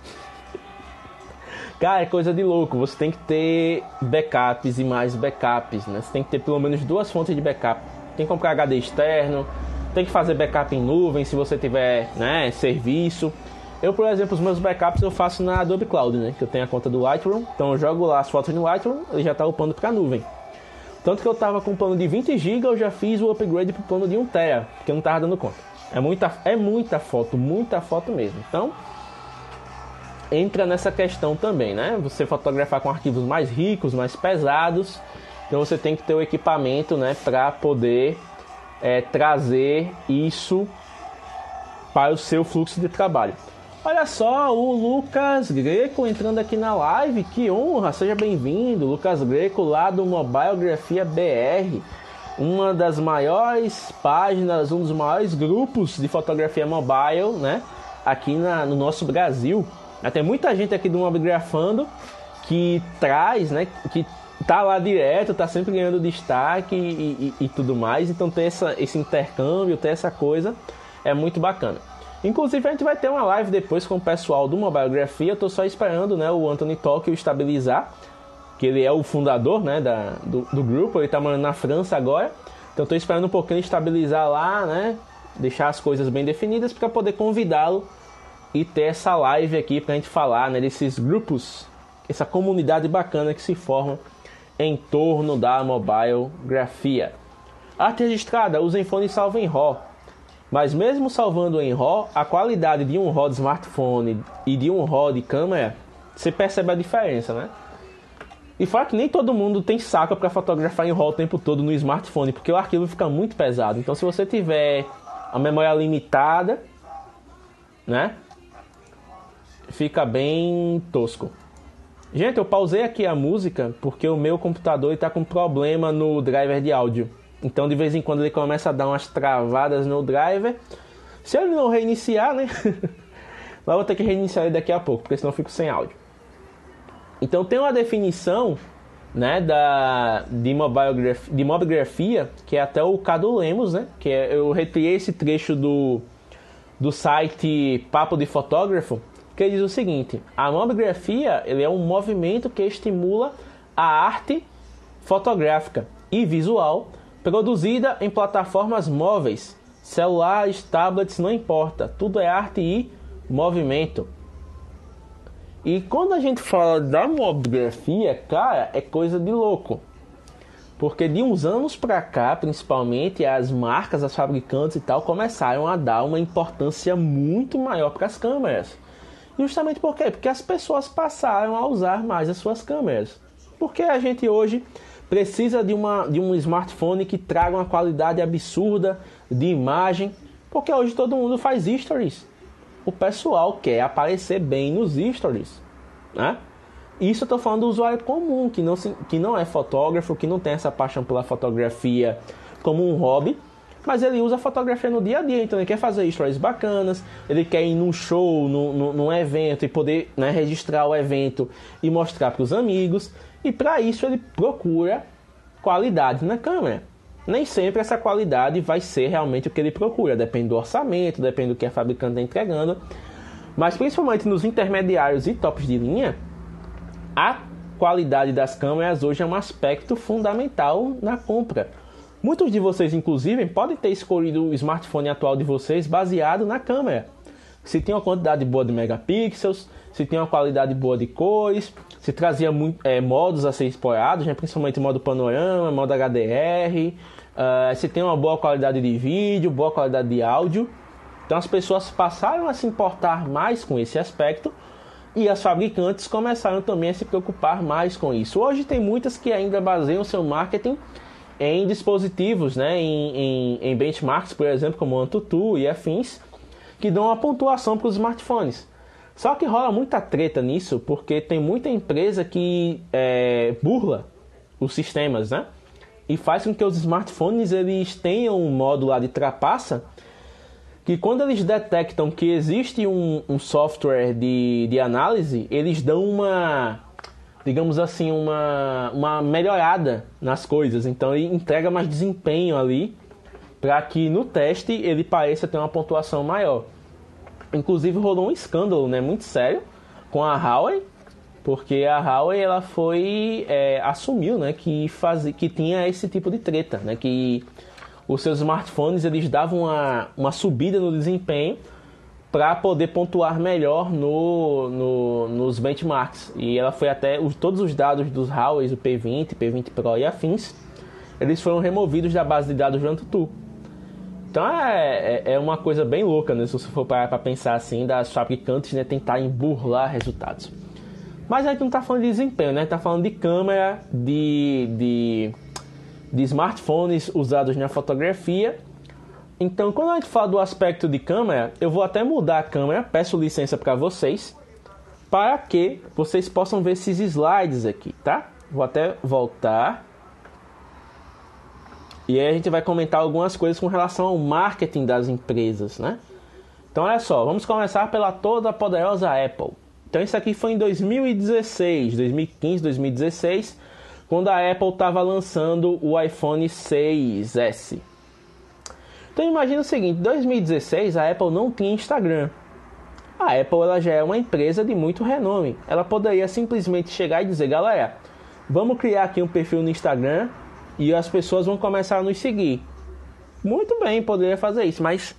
Cara, é coisa de louco. Você tem que ter backups e mais backups, né? Você tem que ter pelo menos duas fontes de backup. Tem que comprar HD externo, tem que fazer backup em nuvem se você tiver, né, serviço. Eu, por exemplo, os meus backups eu faço na Adobe Cloud, né? Que eu tenho a conta do Lightroom. Então eu jogo lá as fotos no Lightroom, ele já está upando para a nuvem. Tanto que eu tava com um plano de 20 GB, eu já fiz o upgrade pro plano de 1 TB, porque eu não tava dando conta. É muita, é muita foto, muita foto mesmo. Então, entra nessa questão também, né? Você fotografar com arquivos mais ricos, mais pesados, então você tem que ter o equipamento, né, para poder é, trazer isso para o seu fluxo de trabalho. Olha só, o Lucas Greco entrando aqui na live, que honra, seja bem-vindo. Lucas Greco lá do Mobilegrafia BR, uma das maiores páginas, um dos maiores grupos de fotografia mobile, né? Aqui na, no nosso Brasil. Tem muita gente aqui do Mobigrafando que traz, né? Que tá lá direto, tá sempre ganhando destaque e, e, e tudo mais. Então ter essa, esse intercâmbio, ter essa coisa é muito bacana. Inclusive a gente vai ter uma live depois com o pessoal do Mobilegrafia. Eu tô só esperando, né, o Anthony Tokyo estabilizar, que ele é o fundador, né, da, do, do grupo. Ele tá morando na França agora. Então tô esperando um pouquinho estabilizar lá, né, deixar as coisas bem definidas para poder convidá-lo e ter essa live aqui pra gente falar, né, desses grupos, essa comunidade bacana que se forma em torno da mobilegrafia. Arte registrada, usem fone salvo em RAW. Mas mesmo salvando em RAW, a qualidade de um RAW de smartphone e de um RAW de câmera, você percebe a diferença, né? E fora que nem todo mundo tem saco para fotografar em RAW o tempo todo no smartphone, porque o arquivo fica muito pesado. Então se você tiver a memória limitada, né? Fica bem tosco. Gente, eu pausei aqui a música porque o meu computador está com problema no driver de áudio. Então de vez em quando ele começa a dar umas travadas no driver. Se ele não reiniciar, né? Mas vou ter que reiniciar ele daqui a pouco, porque senão eu fico sem áudio. Então tem uma definição né, da, de, mobigrafia, de mobigrafia, que é até o Cadu Lemos, né? Que é, eu retirei esse trecho do, do site Papo de Fotógrafo, que diz o seguinte: a mobigrafia ele é um movimento que estimula a arte fotográfica e visual Produzida em plataformas móveis, celulares, tablets, não importa, tudo é arte e movimento. E quando a gente fala da mobigrafia, cara, é coisa de louco. Porque de uns anos para cá, principalmente, as marcas, as fabricantes e tal começaram a dar uma importância muito maior para as câmeras. Justamente por quê? Porque as pessoas passaram a usar mais as suas câmeras. Porque a gente hoje precisa de, uma, de um smartphone que traga uma qualidade absurda de imagem, porque hoje todo mundo faz stories. O pessoal quer aparecer bem nos stories, né? Isso eu estou falando do usuário comum, que não, se, que não é fotógrafo, que não tem essa paixão pela fotografia como um hobby, mas ele usa a fotografia no dia a dia, então ele quer fazer stories bacanas, ele quer ir num show, num, num, evento e poder né, registrar o evento e mostrar para os amigos. E para isso ele procura qualidade na câmera. Nem sempre essa qualidade vai ser realmente o que ele procura, depende do orçamento, depende do que a fabricante está entregando. Mas principalmente nos intermediários e tops de linha, a qualidade das câmeras hoje é um aspecto fundamental na compra. Muitos de vocês, inclusive, podem ter escolhido o smartphone atual de vocês baseado na câmera. Se tem uma quantidade boa de megapixels, se tem uma qualidade boa de cores, se trazia é, modos a ser explorados, né? principalmente modo panorama, modo HDR, uh, se tem uma boa qualidade de vídeo, boa qualidade de áudio. Então as pessoas passaram a se importar mais com esse aspecto E as fabricantes começaram também a se preocupar mais com isso. Hoje tem muitas que ainda baseiam seu marketing em dispositivos, né, em, em, em benchmarks, por exemplo, como Antutu e afins, que dão uma pontuação para os smartphones. Só que rola muita treta nisso, porque tem muita empresa que é, burla os sistemas, né? E faz com que os smartphones eles tenham um modo lá de trapaça que quando eles detectam que existe um, um software de, de análise, eles dão uma, digamos assim, uma, uma melhorada nas coisas. Então ele entrega mais desempenho ali para que no teste ele pareça ter uma pontuação maior. Inclusive rolou um escândalo, né, muito sério com a Huawei, porque a Huawei ela foi é, assumiu, né, que fazia, que tinha esse tipo de treta, né, que os seus smartphones eles davam uma, uma subida no desempenho para poder pontuar melhor no, no, nos benchmarks. E ela foi até os, todos os dados dos Huawei, o P20, P20 Pro e afins, eles foram removidos da base de dados do Antutu. Então é, é, é, uma coisa bem louca, né? Se você for para pensar assim, das fabricantes né, tentarem burlar resultados. Mas a gente não está falando de desempenho, né? Está falando de câmera, de, de de smartphones usados na fotografia. Então, quando a gente fala do aspecto de câmera, eu vou até mudar a câmera, peço licença para vocês, para que vocês possam ver esses slides aqui, tá? Vou até voltar. E aí a gente vai comentar algumas coisas com relação ao marketing das empresas, né? Então, olha só, vamos começar pela toda poderosa Apple. Então, isso aqui foi em 2016, 2015, 2016 quando a Apple estava lançando o iPhone 6S. Então imagina o seguinte, em 2016 a Apple não tinha Instagram. A Apple ela já é uma empresa de muito renome. Ela poderia simplesmente chegar e dizer, galera, vamos criar aqui um perfil no Instagram e as pessoas vão começar a nos seguir. Muito bem, poderia fazer isso, mas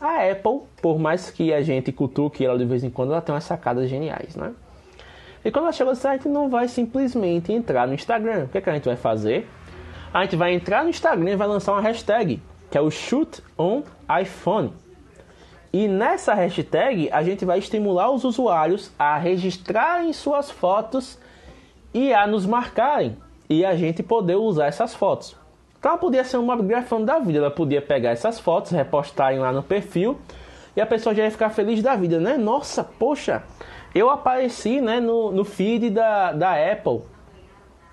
a Apple, por mais que a gente cutuque ela de vez em quando, ela tem umas sacadas geniais, né? E quando ela chega no site, não vai simplesmente entrar no Instagram. O que, é que a gente vai fazer? A gente vai entrar no Instagram e vai lançar uma hashtag, que é o Shoot on iPhone. E nessa hashtag a gente vai estimular os usuários a registrarem suas fotos e a nos marcarem e a gente poder usar essas fotos. Então ela podia ser uma grafando da vida, ela podia pegar essas fotos, repostarem lá no perfil e a pessoa já ia ficar feliz da vida, né? Nossa, poxa, eu apareci né, no, no feed da, da Apple.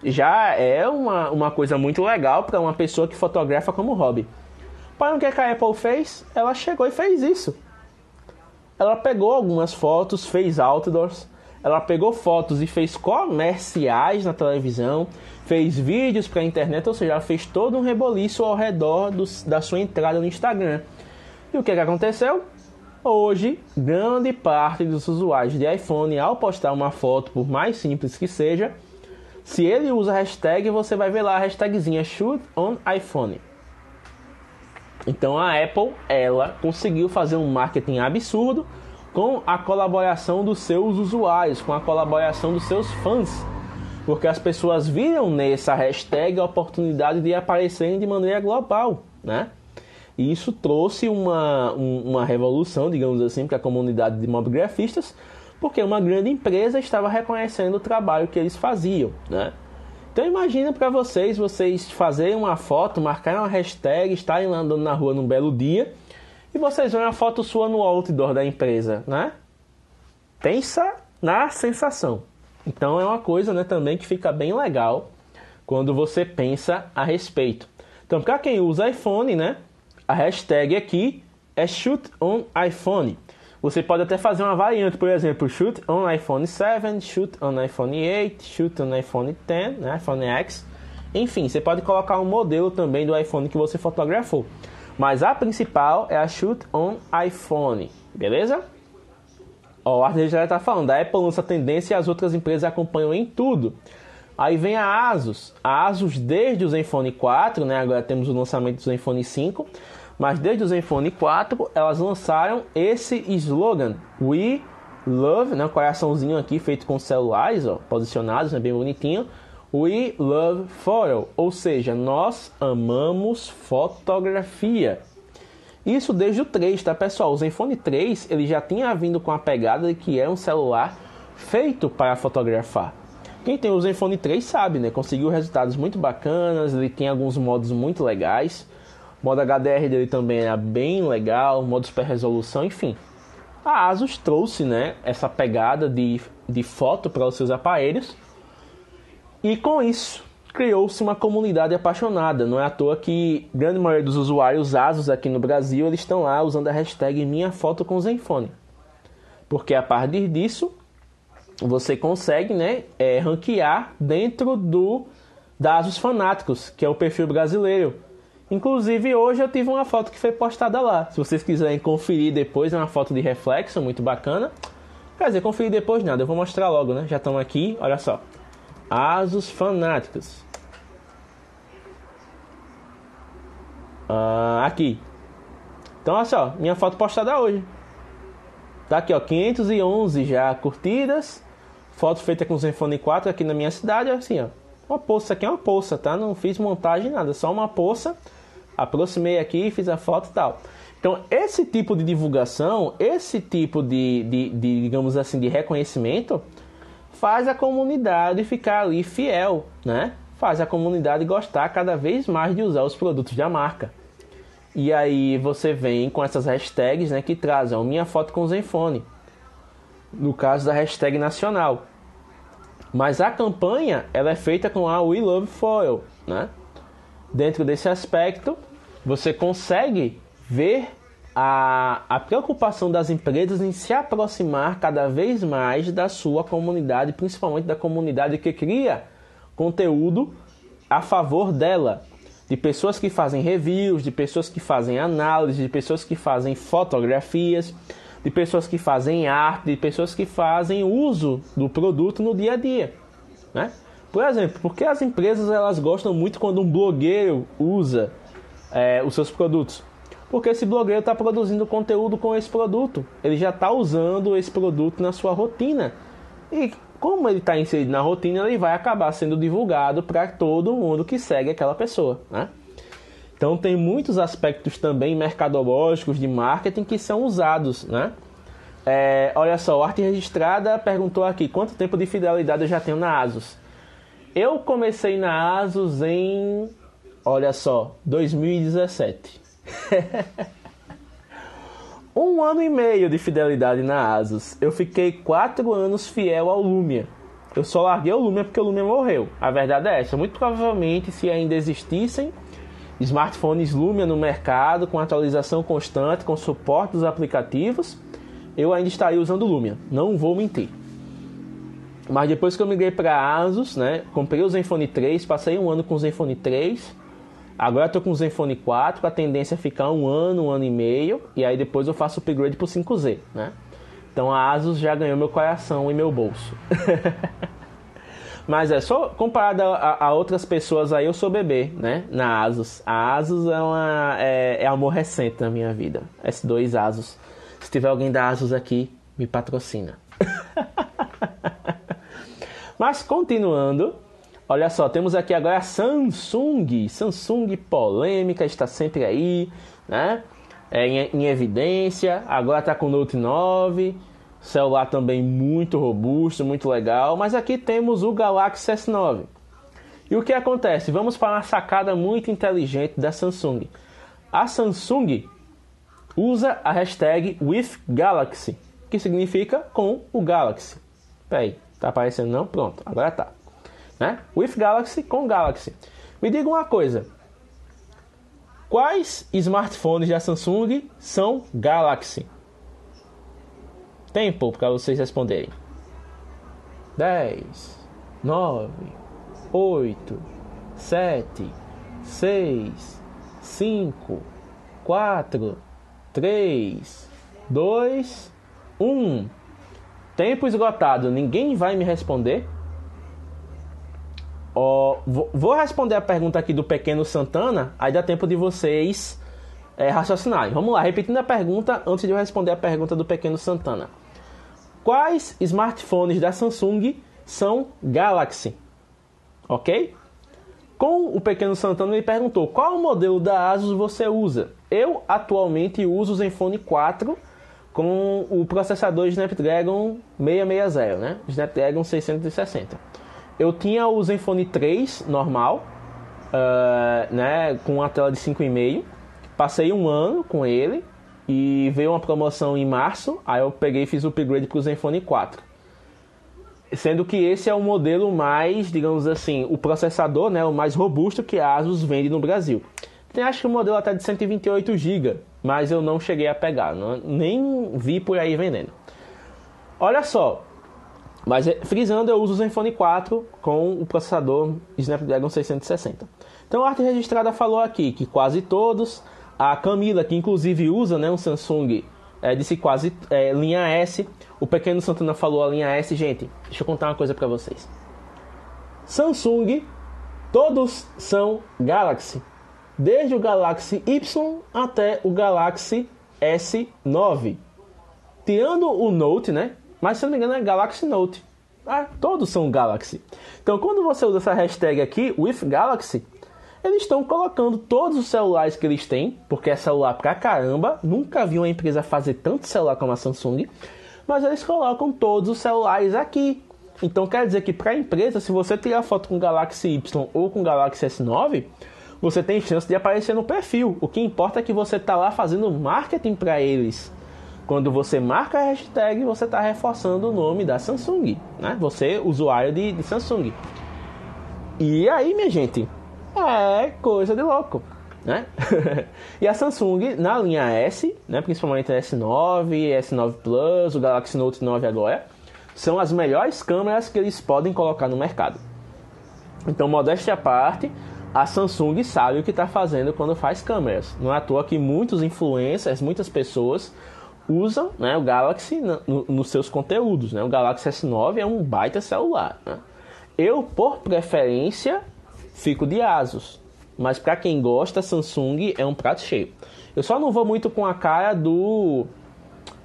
Já é uma, uma coisa muito legal para uma pessoa que fotografa como hobby. Para o que, que a Apple fez? Ela chegou e fez isso. Ela pegou algumas fotos, fez outdoors, ela pegou fotos e fez comerciais na televisão, fez vídeos para a internet, ou seja, ela fez todo um reboliço ao redor do, da sua entrada no Instagram. E o que, que aconteceu? Hoje, grande parte dos usuários de iPhone, ao postar uma foto, por mais simples que seja, se ele usa hashtag, você vai ver lá a hashtagzinha Shoot on iPhone. Então a Apple, ela conseguiu fazer um marketing absurdo com a colaboração dos seus usuários, com a colaboração dos seus fãs. Porque as pessoas viram nessa hashtag a oportunidade de aparecerem de maneira global, né? E isso trouxe uma, uma revolução, digamos assim, para a comunidade de mobigrafistas, porque uma grande empresa estava reconhecendo o trabalho que eles faziam, né? Então imagina para vocês, vocês fazerem uma foto, marcarem uma hashtag, estarem andando na rua num belo dia e vocês veem a foto sua no outdoor da empresa, né? Pensa na sensação. Então é uma coisa, né, também que fica bem legal quando você pensa a respeito. Então, para quem usa iPhone, né, a hashtag aqui é shoot on iPhone. Você pode até fazer uma variante, por exemplo, shoot on iPhone 7, shoot on iPhone 8, shoot on iPhone 10, né, iPhone X. Enfim, você pode colocar um modelo também do iPhone que você fotografou. Mas a principal é a shoot on iPhone, beleza? Ó, o Arthur já está falando, a Apple lança tendência e as outras empresas acompanham em tudo. Aí vem a Asus. A Asus desde o Zenfone 4, né? Agora temos o lançamento do Zenfone 5 mas desde o Zenfone 4 elas lançaram esse slogan We Love, né, um coraçãozinho aqui feito com celulares, ó, posicionados, né, bem bonitinho. We Love Photo, ou seja, nós amamos fotografia. Isso desde o 3, tá pessoal? O Zenfone 3 ele já tinha vindo com a pegada de que é um celular feito para fotografar. Quem tem o Zenfone 3 sabe, né? Conseguiu resultados muito bacanas, ele tem alguns modos muito legais. O modo HDR dele também é bem legal, modo super resolução, enfim. A Asus trouxe, né, essa pegada de, de foto para os seus aparelhos. E com isso, criou-se uma comunidade apaixonada. Não é à toa que grande maioria dos usuários Asus aqui no Brasil, eles estão lá usando a hashtag minha foto com Zenfone. Porque a partir disso, você consegue né, é, ranquear dentro do da Asus Fanáticos, que é o perfil brasileiro. Inclusive, hoje eu tive uma foto que foi postada lá. Se vocês quiserem conferir depois, é uma foto de reflexo, muito bacana. Quer dizer, conferir depois nada, eu vou mostrar logo, né? Já estamos aqui, olha só. Asus Fanáticos. Ah, aqui. Então, olha só, minha foto postada hoje. Tá aqui, ó, 511 já curtidas. Foto feita com o Zenfone 4 aqui na minha cidade, assim, ó. Uma poça aqui é uma poça, tá? Não fiz montagem nada, só uma poça. Aproximei aqui, fiz a foto e tal. Então, esse tipo de divulgação, esse tipo de, de, de, digamos assim, de reconhecimento, faz a comunidade ficar ali fiel, né? Faz a comunidade gostar cada vez mais de usar os produtos da marca. E aí você vem com essas hashtags, né, que trazem minha foto com o Zenfone. No caso da hashtag nacional. Mas a campanha ela é feita com a We Love Foil, né? Dentro desse aspecto, você consegue ver a, a preocupação das empresas em se aproximar cada vez mais da sua comunidade, principalmente da comunidade que cria conteúdo a favor dela. De pessoas que fazem reviews, de pessoas que fazem análise, de pessoas que fazem fotografias, de pessoas que fazem arte, de pessoas que fazem uso do produto no dia a dia, né? Por exemplo, porque as empresas elas gostam muito quando um blogueiro usa é, os seus produtos? Porque esse blogueiro está produzindo conteúdo com esse produto, ele já está usando esse produto na sua rotina e como ele está inserido na rotina, ele vai acabar sendo divulgado para todo mundo que segue aquela pessoa, né? Então tem muitos aspectos também mercadológicos de marketing que são usados, né? É, olha só, o Arte Registrada perguntou aqui quanto tempo de fidelidade eu já tenho na Asus. Eu comecei na Asus em, olha só, 2017. um ano e meio de fidelidade na Asus. Eu fiquei quatro anos fiel ao Lumia. Eu só larguei o Lumia porque o Lumia morreu. A verdade é essa. Muito provavelmente, se ainda existissem smartphones Lumia no mercado, com atualização constante, com suporte dos aplicativos, eu ainda estaria usando o Lumia. Não vou mentir. Mas depois que eu migrei para Asus, né, comprei o Zenfone 3, passei um ano com o Zenfone 3. Agora estou com o Zenfone 4, a tendência é ficar um ano, um ano e meio, e aí depois eu faço o upgrade para o 5Z, né? Então a Asus já ganhou meu coração e meu bolso. Mas é só comparado a, a, outras pessoas aí, eu sou bebê, né? Na Asus. A Asus é, uma, é, é amor recente na minha vida. S2 Asus. Se tiver alguém da Asus aqui, me patrocina. Mas continuando, olha só, temos aqui agora a Samsung. Samsung polêmica, está sempre aí, né? É, em, em evidência. Agora está com o Note 9 Celular também muito robusto, muito legal. Mas aqui temos o Galaxy S9. E o que acontece? Vamos para uma sacada muito inteligente da Samsung. A Samsung usa a hashtag WithGalaxy, que significa com o Galaxy. Peraí, tá aparecendo não? Pronto, agora tá. Né? With Galaxy com Galaxy. Me diga uma coisa. Quais smartphones da Samsung são Galaxy? Tempo para vocês responderem. 10, 9, 8, 7, 6, 5, 4, 3, 2, 1. Tempo esgotado. Ninguém vai me responder? Oh, vou responder a pergunta aqui do pequeno Santana, aí dá tempo de vocês é, raciocinarem. Vamos lá, repetindo a pergunta antes de eu responder a pergunta do pequeno Santana. Quais smartphones da Samsung são Galaxy? Ok? Com o pequeno Santana ele perguntou qual modelo da Asus você usa. Eu atualmente uso o Zenfone 4 com o processador Snapdragon 660, né? Snapdragon 660. Eu tinha o Zenfone 3 normal, uh, né? Com a tela de 5,5. Passei um ano com ele e veio uma promoção em março. Aí eu peguei e fiz o upgrade para o Zenfone 4. Sendo que esse é o modelo mais, digamos assim, o processador, né, o mais robusto que a Asus vende no Brasil. Tem acho que o um modelo até de 128 GB, mas eu não cheguei a pegar, não, nem vi por aí vendendo. Olha só, mas é, frisando, eu uso o Zenfone 4 com o processador Snapdragon 660. Então a arte registrada falou aqui que quase todos, a Camila que inclusive usa né, um Samsung, é, disse quase é, linha S, o pequeno Santana falou a linha S, gente. Deixa eu contar uma coisa para vocês. Samsung, todos são Galaxy. Desde o Galaxy Y até o Galaxy S9. Tirando o Note, né? Mas se não me engano é Galaxy Note. Ah, todos são Galaxy. Então quando você usa essa hashtag aqui, with Galaxy, eles estão colocando todos os celulares que eles têm, porque é celular pra caramba. Nunca vi uma empresa fazer tanto celular como a Samsung mas eles colocam todos os celulares aqui. Então quer dizer que para a empresa, se você tirar foto com Galaxy Y ou com Galaxy S9, você tem chance de aparecer no perfil. O que importa é que você está lá fazendo marketing para eles. Quando você marca a hashtag, você está reforçando o nome da Samsung, né? Você, usuário de, de Samsung. E aí, minha gente, é coisa de louco né? e a Samsung na linha S, né, principalmente a S9, S9 Plus, o Galaxy Note 9 agora, são as melhores câmeras que eles podem colocar no mercado. Então, modéstia à parte, a Samsung sabe o que está fazendo quando faz câmeras. Não é à toa que muitos influencers, muitas pessoas usam né, o Galaxy no, nos seus conteúdos. Né? O Galaxy S9 é um baita celular. Né? Eu, por preferência, fico de Asus. Mas para quem gosta, Samsung é um prato cheio. Eu só não vou muito com a cara do,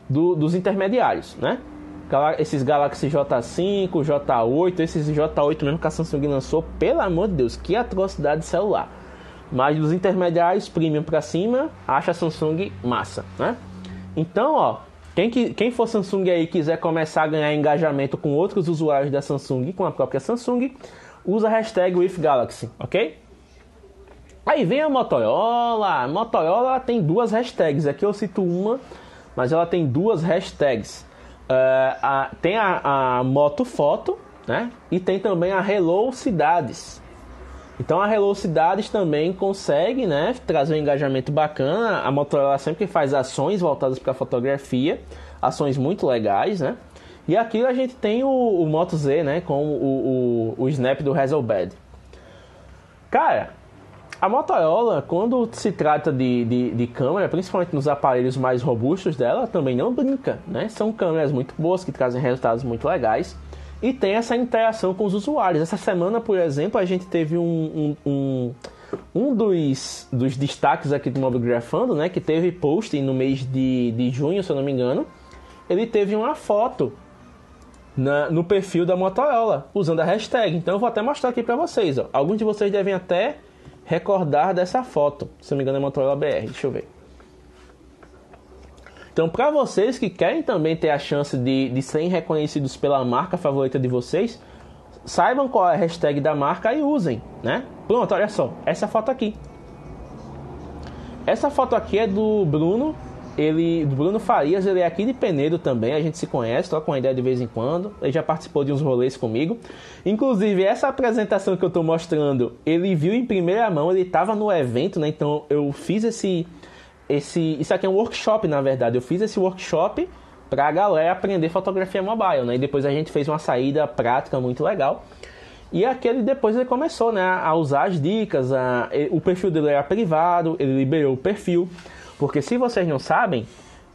do dos intermediários, né? Esses Galaxy J5, J8, esses J8 mesmo que a Samsung lançou, pelo amor de Deus, que atrocidade de celular. Mas dos intermediários premium para cima, acha a Samsung massa, né? Então, ó, quem, quem for Samsung aí quiser começar a ganhar engajamento com outros usuários da Samsung, com a própria Samsung, usa a hashtag WithGalaxy, ok? Aí vem a Motorola. A Motorola tem duas hashtags. Aqui eu cito uma, mas ela tem duas hashtags. Uh, a, tem a, a Moto Foto, né? E tem também a Hello Cidades. Então a Hello Cidades também consegue, né, trazer um engajamento bacana. A Motorola sempre faz ações voltadas para fotografia, ações muito legais, né? E aqui a gente tem o, o Moto Z, né, com o, o, o Snap do Hasselblad. Cara, a Motorola, quando se trata de, de, de, câmera, principalmente nos aparelhos mais robustos dela, também não brinca, né? São câmeras muito boas que trazem resultados muito legais e tem essa interação com os usuários. Essa semana, por exemplo, a gente teve um, um, um, um dos, dos destaques aqui do Mobigrafando, né? Que teve post no mês de, de junho, se eu não me engano. Ele teve uma foto na, no perfil da Motorola, usando a hashtag. Então eu vou até mostrar aqui para vocês. Ó. Alguns de vocês devem até recordar dessa foto. Se não me engano é Motorola BR, deixa eu ver. Então, para vocês que querem também ter a chance de, de serem reconhecidos pela marca favorita de vocês, saibam qual é a hashtag da marca e usem, né? Pronto, olha só, essa foto aqui. Essa foto aqui é do Bruno ele, Bruno Farias, ele é aqui de Penedo também, a gente se conhece, troca uma ideia de vez em quando. Ele já participou de uns rolês comigo. Inclusive, essa apresentação que eu estou mostrando, ele viu em primeira mão, ele estava no evento, né? Então eu fiz esse, esse. Isso aqui é um workshop, na verdade. Eu fiz esse workshop para a galera aprender fotografia mobile, né? E depois a gente fez uma saída prática muito legal. E aquele depois ele começou né, a usar as dicas, a, o perfil dele era privado, ele liberou o perfil. Porque se vocês não sabem,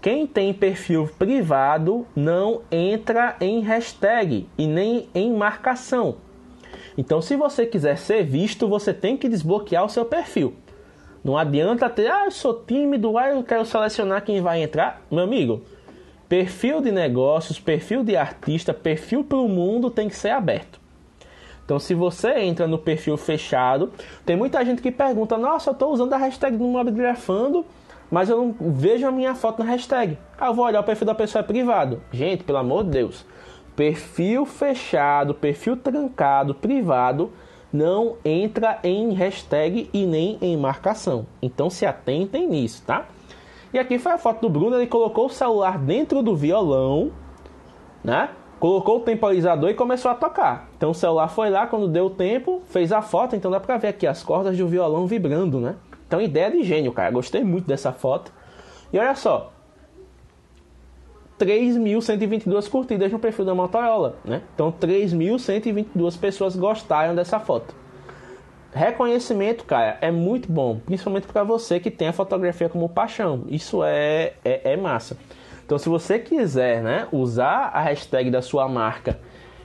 quem tem perfil privado não entra em hashtag e nem em marcação. Então, se você quiser ser visto, você tem que desbloquear o seu perfil. Não adianta ter, ah, eu sou tímido, ah, eu quero selecionar quem vai entrar. Meu amigo, perfil de negócios, perfil de artista, perfil para o mundo tem que ser aberto. Então, se você entra no perfil fechado, tem muita gente que pergunta: Nossa, eu estou usando a hashtag do Mobgrafando mas eu não vejo a minha foto na hashtag. Ah, eu vou olhar o perfil da pessoa é privado. Gente, pelo amor de Deus. Perfil fechado, perfil trancado, privado, não entra em hashtag e nem em marcação. Então se atentem nisso, tá? E aqui foi a foto do Bruno, ele colocou o celular dentro do violão, né? Colocou o temporizador e começou a tocar. Então o celular foi lá, quando deu tempo, fez a foto, então dá pra ver aqui as cordas do violão vibrando, né? Então ideia de gênio, cara. Gostei muito dessa foto. E olha só, 3.122 curtidas no perfil da Motorola, né? Então 3.122 pessoas gostaram dessa foto. Reconhecimento, cara, é muito bom, principalmente para você que tem a fotografia como paixão. Isso é, é, é massa. Então, se você quiser né, usar a hashtag da sua marca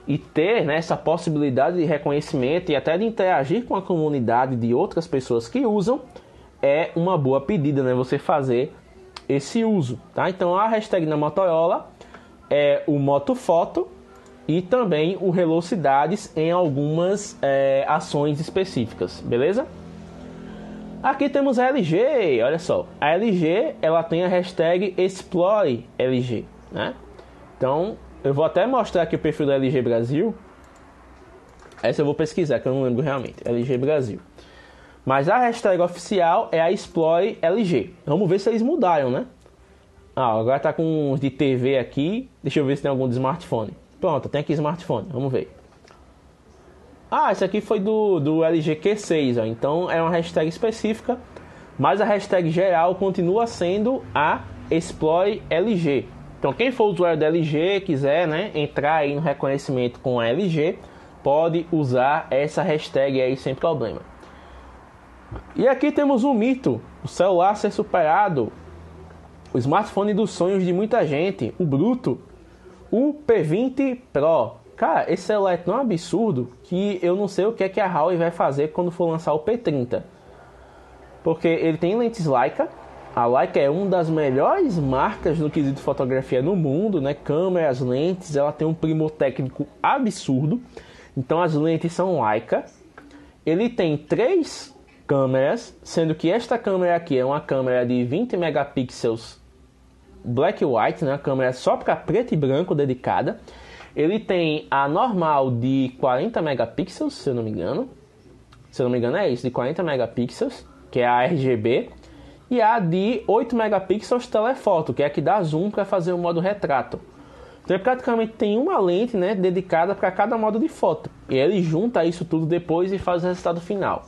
e ter né, essa possibilidade de reconhecimento e até de interagir com a comunidade de outras pessoas que usam, é uma boa pedida né, você fazer esse uso. Tá? Então, a hashtag na Motorola é o Motofoto e também o Velocidades em algumas é, ações específicas, beleza? Aqui temos a LG, olha só, a LG ela tem a hashtag Explore LG, né? Então eu vou até mostrar aqui o perfil da LG Brasil. Essa eu vou pesquisar, que eu não lembro realmente. LG Brasil. Mas a hashtag oficial é a Explore LG. Vamos ver se eles mudaram, né? Ah, agora tá com uns de TV aqui. Deixa eu ver se tem algum de smartphone. Pronto, tem aqui smartphone, vamos ver. Ah, esse aqui foi do, do LG Q6, ó. então é uma hashtag específica, mas a hashtag geral continua sendo a Explore LG. Então quem for usuário da LG, quiser né, entrar aí no reconhecimento com a LG, pode usar essa hashtag aí sem problema. E aqui temos um mito, o celular ser superado, o smartphone dos sonhos de muita gente, o Bruto, o P20 Pro. Cara, esse celular é tão absurdo que eu não sei o que é que a Huawei vai fazer quando for lançar o P30. Porque ele tem lentes Leica. A Leica é uma das melhores marcas no quesito fotografia no mundo, né? Câmeras, lentes, ela tem um primo técnico absurdo. Então as lentes são Leica. Ele tem três câmeras, sendo que esta câmera aqui é uma câmera de 20 megapixels black white, né? A câmera só para preto e branco dedicada. Ele tem a normal de 40 megapixels, se eu não me engano. Se eu não me engano é isso, de 40 megapixels, que é a RGB. E a de 8 megapixels telefoto, que é a que dá zoom para fazer o modo retrato. Então praticamente tem uma lente né, dedicada para cada modo de foto. E ele junta isso tudo depois e faz o resultado final.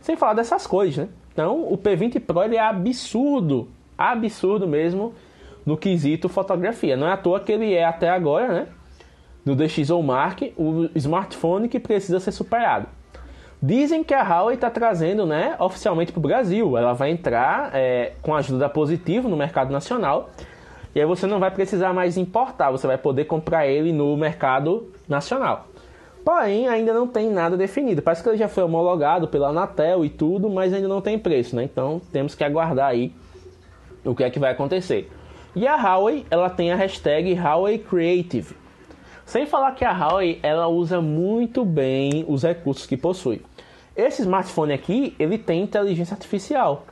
Sem falar dessas cores, né? Então o P20 Pro ele é absurdo, absurdo mesmo no quesito fotografia. Não é à toa que ele é até agora, né? No DxO Mark, o smartphone que precisa ser superado. Dizem que a Huawei está trazendo, né, oficialmente para o Brasil. Ela vai entrar é, com a ajuda da Positivo no mercado nacional. E aí você não vai precisar mais importar, você vai poder comprar ele no mercado nacional. Porém, ainda não tem nada definido. Parece que ele já foi homologado pela Anatel e tudo, mas ainda não tem preço, né? Então temos que aguardar aí o que é que vai acontecer. E a Huawei, ela tem a hashtag Huawei Creative. Sem falar que a Huawei, ela usa muito bem os recursos que possui. Esse smartphone aqui, ele tem inteligência artificial.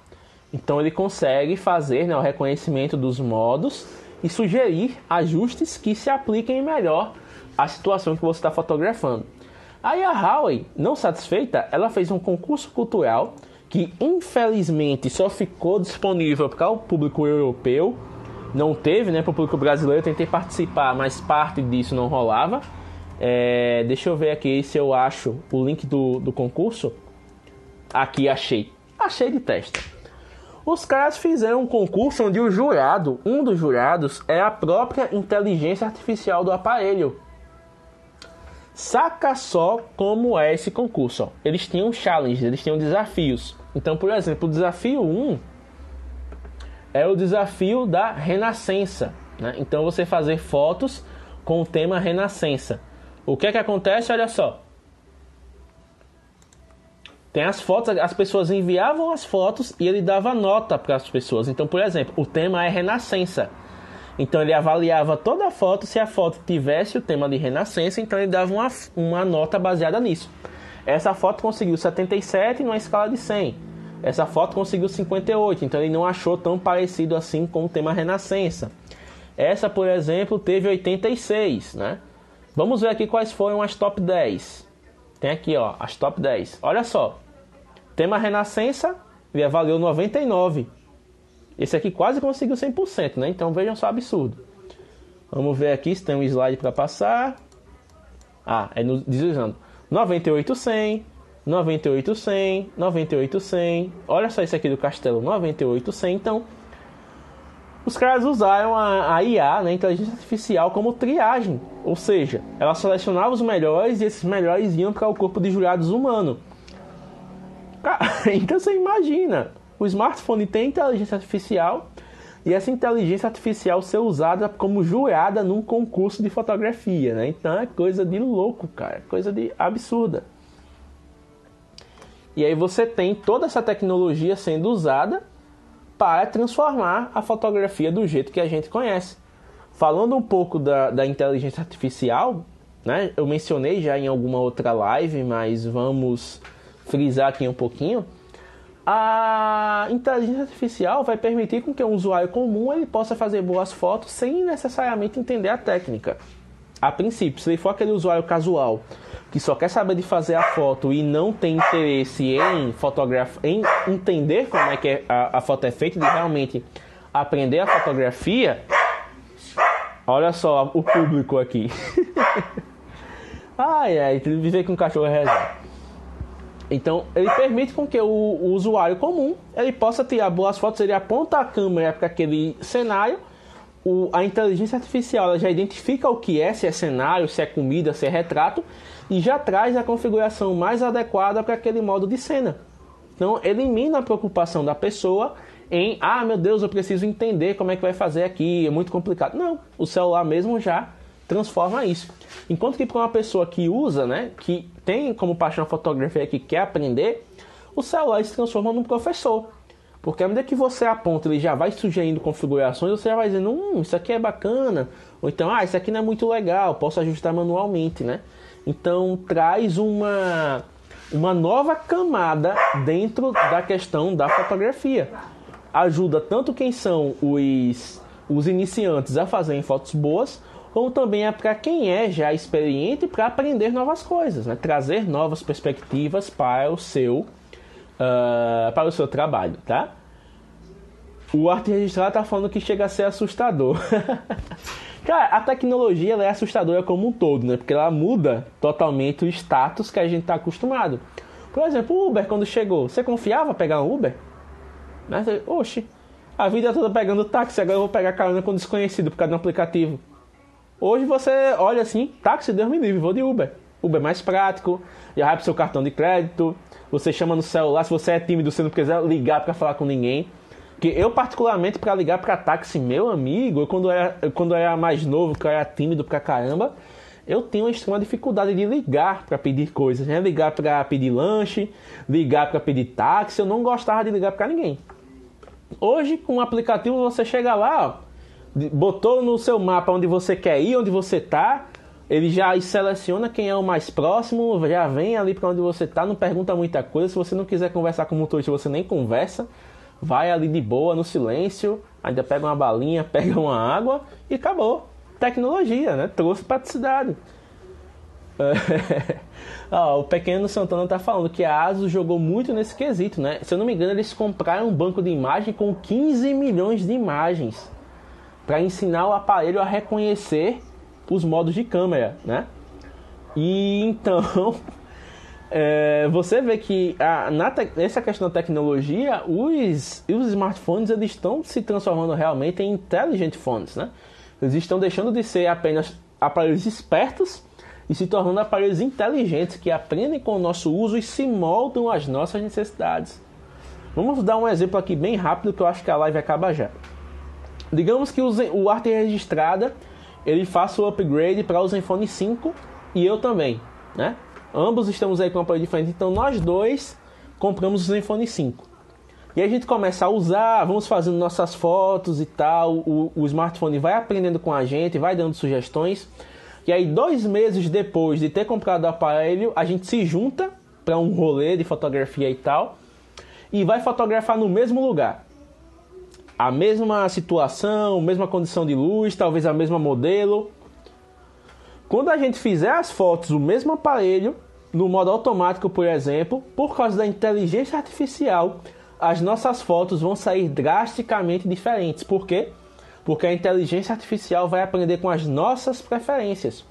Então ele consegue fazer né, o reconhecimento dos modos e sugerir ajustes que se apliquem melhor à situação que você está fotografando. Aí a Huawei, não satisfeita, ela fez um concurso cultural que infelizmente só ficou disponível para o público europeu não teve, né, para o público brasileiro. Eu tentei participar, mas parte disso não rolava. É, deixa eu ver aqui se eu acho o link do, do concurso. Aqui achei. Achei de testa. Os caras fizeram um concurso onde o jurado, um dos jurados, é a própria inteligência artificial do aparelho. Saca só como é esse concurso. Eles tinham challenges, eles tinham desafios. Então, por exemplo, o desafio 1 é o desafio da renascença. Né? Então você fazer fotos com o tema renascença. O que é que acontece? Olha só. Tem as fotos, as pessoas enviavam as fotos e ele dava nota para as pessoas. Então, por exemplo, o tema é renascença. Então ele avaliava toda a foto, se a foto tivesse o tema de renascença, então ele dava uma, uma nota baseada nisso. Essa foto conseguiu 77 numa escala de 100. essa foto conseguiu 58, então ele não achou tão parecido assim com o tema Renascença. Essa, por exemplo, teve 86, né? Vamos ver aqui quais foram as top 10. Tem aqui, ó, as top 10. Olha só. Tema Renascença, valeu 99. Esse aqui quase conseguiu 100%, né? Então vejam só absurdo. Vamos ver aqui se tem um slide para passar. Ah, é no, deslizando. 98 100, 98 100, 98 100. Olha só esse aqui do castelo, 98 100. Então, os caras usaram a, a IA, né, inteligência artificial, como triagem. Ou seja, ela selecionava os melhores e esses melhores iam para o corpo de jurados humano. Então você imagina, o smartphone tem inteligência artificial e essa inteligência artificial ser usada como jurada num concurso de fotografia, né? Então é coisa de louco, cara, coisa de absurda. E aí você tem toda essa tecnologia sendo usada para transformar a fotografia do jeito que a gente conhece. Falando um pouco da, da inteligência artificial, né? Eu mencionei já em alguma outra live, mas vamos frisar aqui um pouquinho a inteligência artificial vai permitir com que um usuário comum ele possa fazer boas fotos sem necessariamente entender a técnica. A princípio, se ele for aquele usuário casual que só quer saber de fazer a foto e não tem interesse em fotografar, em entender como é que a, a foto é feita, de realmente aprender a fotografia, olha só o público aqui. ai, ai, viver com um cachorro é reserva. Então, ele permite com que o, o, usuário comum ele possa tirar boas fotos, ele aponta a câmera para aquele cenário, o, a inteligência artificial já identifica o que é, se é cenário, se é comida, se é retrato, e já traz a configuração mais adequada para aquele modo de cena. Então, elimina a preocupação da pessoa em, ah, meu Deus, eu preciso entender como é que vai fazer aqui, é muito complicado. Não, o celular mesmo já transforma isso. Enquanto que para uma pessoa que usa, né, que tem como paixão a fotografia que quer aprender, o celular se transforma num professor. Porque à medida que você aponta, ele já vai sugerindo configurações, você já vai dizendo, hum, isso aqui é bacana. Ou então, ah, isso aqui não é muito legal, posso ajustar manualmente, né? Então traz uma, uma nova camada dentro da questão da fotografia. Ajuda tanto quem são os, os iniciantes a fazerem fotos boas, como também é para quem é já experiente para aprender novas coisas, né? trazer novas perspectivas para o seu uh, para o seu trabalho, tá? O arte registrado está falando que chega a ser assustador. Cara, a tecnologia é assustadora como um todo, né? Porque ela muda totalmente o status que a gente está acostumado. Por exemplo, o Uber quando chegou, você confiava pegar um Uber? Né? Oxe, a vida toda pegando táxi, agora eu vou pegar carona com desconhecido por causa do aplicativo. Hoje você olha assim, táxi, Deus me livre, vou de Uber. Uber é mais prático, já vai pro seu cartão de crédito, você chama no celular, se você é tímido, você não quiser ligar para falar com ninguém. Que eu, particularmente, para ligar para táxi, meu amigo, eu, quando, era, quando eu era mais novo, que eu era tímido pra caramba, eu tenho uma extrema dificuldade de ligar para pedir coisas, né? Ligar para pedir lanche, ligar para pedir táxi, eu não gostava de ligar para ninguém. Hoje, com o aplicativo, você chega lá, ó, botou no seu mapa onde você quer ir, onde você tá, ele já seleciona quem é o mais próximo, já vem ali para onde você tá, não pergunta muita coisa. Se você não quiser conversar com o motorista, você nem conversa. Vai ali de boa, no silêncio, ainda pega uma balinha, pega uma água e acabou. Tecnologia, né? Trouxe praticidade. o pequeno Santana tá falando que a ASUS jogou muito nesse quesito, né? Se eu não me engano, eles compraram um banco de imagem com 15 milhões de imagens para ensinar o aparelho a reconhecer os modos de câmera, né? E então é, você vê que a, na essa questão da tecnologia, os, os smartphones eles estão se transformando realmente em intelligent phones, né? Eles estão deixando de ser apenas aparelhos espertos e se tornando aparelhos inteligentes que aprendem com o nosso uso e se moldam às nossas necessidades. Vamos dar um exemplo aqui bem rápido que eu acho que a live acaba já. Digamos que o arte registrada ele faça o upgrade para o Zenfone 5 e eu também, né? Ambos estamos aí com um aparelho diferente, então nós dois compramos o Zenfone 5. E a gente começa a usar, vamos fazendo nossas fotos e tal, o, o smartphone vai aprendendo com a gente, vai dando sugestões. E aí, dois meses depois de ter comprado o aparelho, a gente se junta para um rolê de fotografia e tal. e vai fotografar no mesmo lugar. A mesma situação, mesma condição de luz, talvez a mesma modelo. Quando a gente fizer as fotos do mesmo aparelho, no modo automático, por exemplo, por causa da inteligência artificial, as nossas fotos vão sair drasticamente diferentes. Por quê? Porque a inteligência artificial vai aprender com as nossas preferências.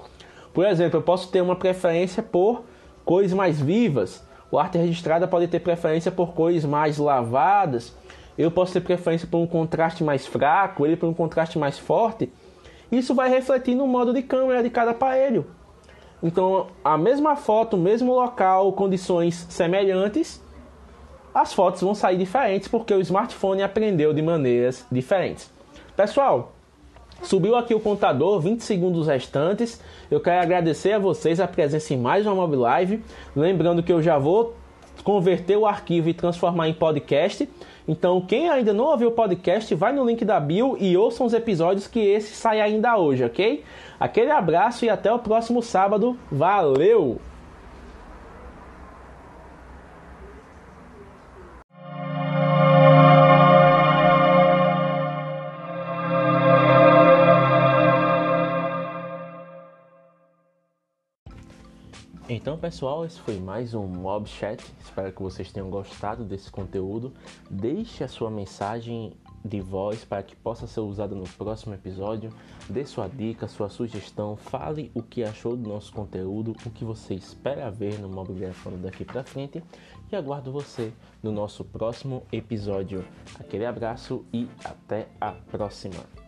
Por exemplo, eu posso ter uma preferência por cores mais vivas. O arte registrada pode ter preferência por cores mais lavadas. Eu posso ter preferência por um contraste mais fraco, ele por um contraste mais forte. Isso vai refletir no modo de câmera de cada aparelho. Então, a mesma foto, mesmo local, condições semelhantes, as fotos vão sair diferentes porque o smartphone aprendeu de maneiras diferentes. Pessoal, Subiu aqui o contador, 20 segundos restantes. Eu quero agradecer a vocês a presença em mais uma Mob Live. Lembrando que eu já vou converter o arquivo e transformar em podcast. Então, quem ainda não ouviu o podcast, vai no link da bio e ouça os episódios que esse sai ainda hoje, ok? Aquele abraço e até o próximo sábado. Valeu! Então, pessoal, esse foi mais um Mob Chat. Espero que vocês tenham gostado desse conteúdo. Deixe a sua mensagem de voz para que possa ser usada no próximo episódio. Dê sua dica, sua sugestão, fale o que achou do nosso conteúdo, o que você espera ver no Mob Grafando daqui para frente e aguardo você no nosso próximo episódio. Aquele abraço e até a próxima.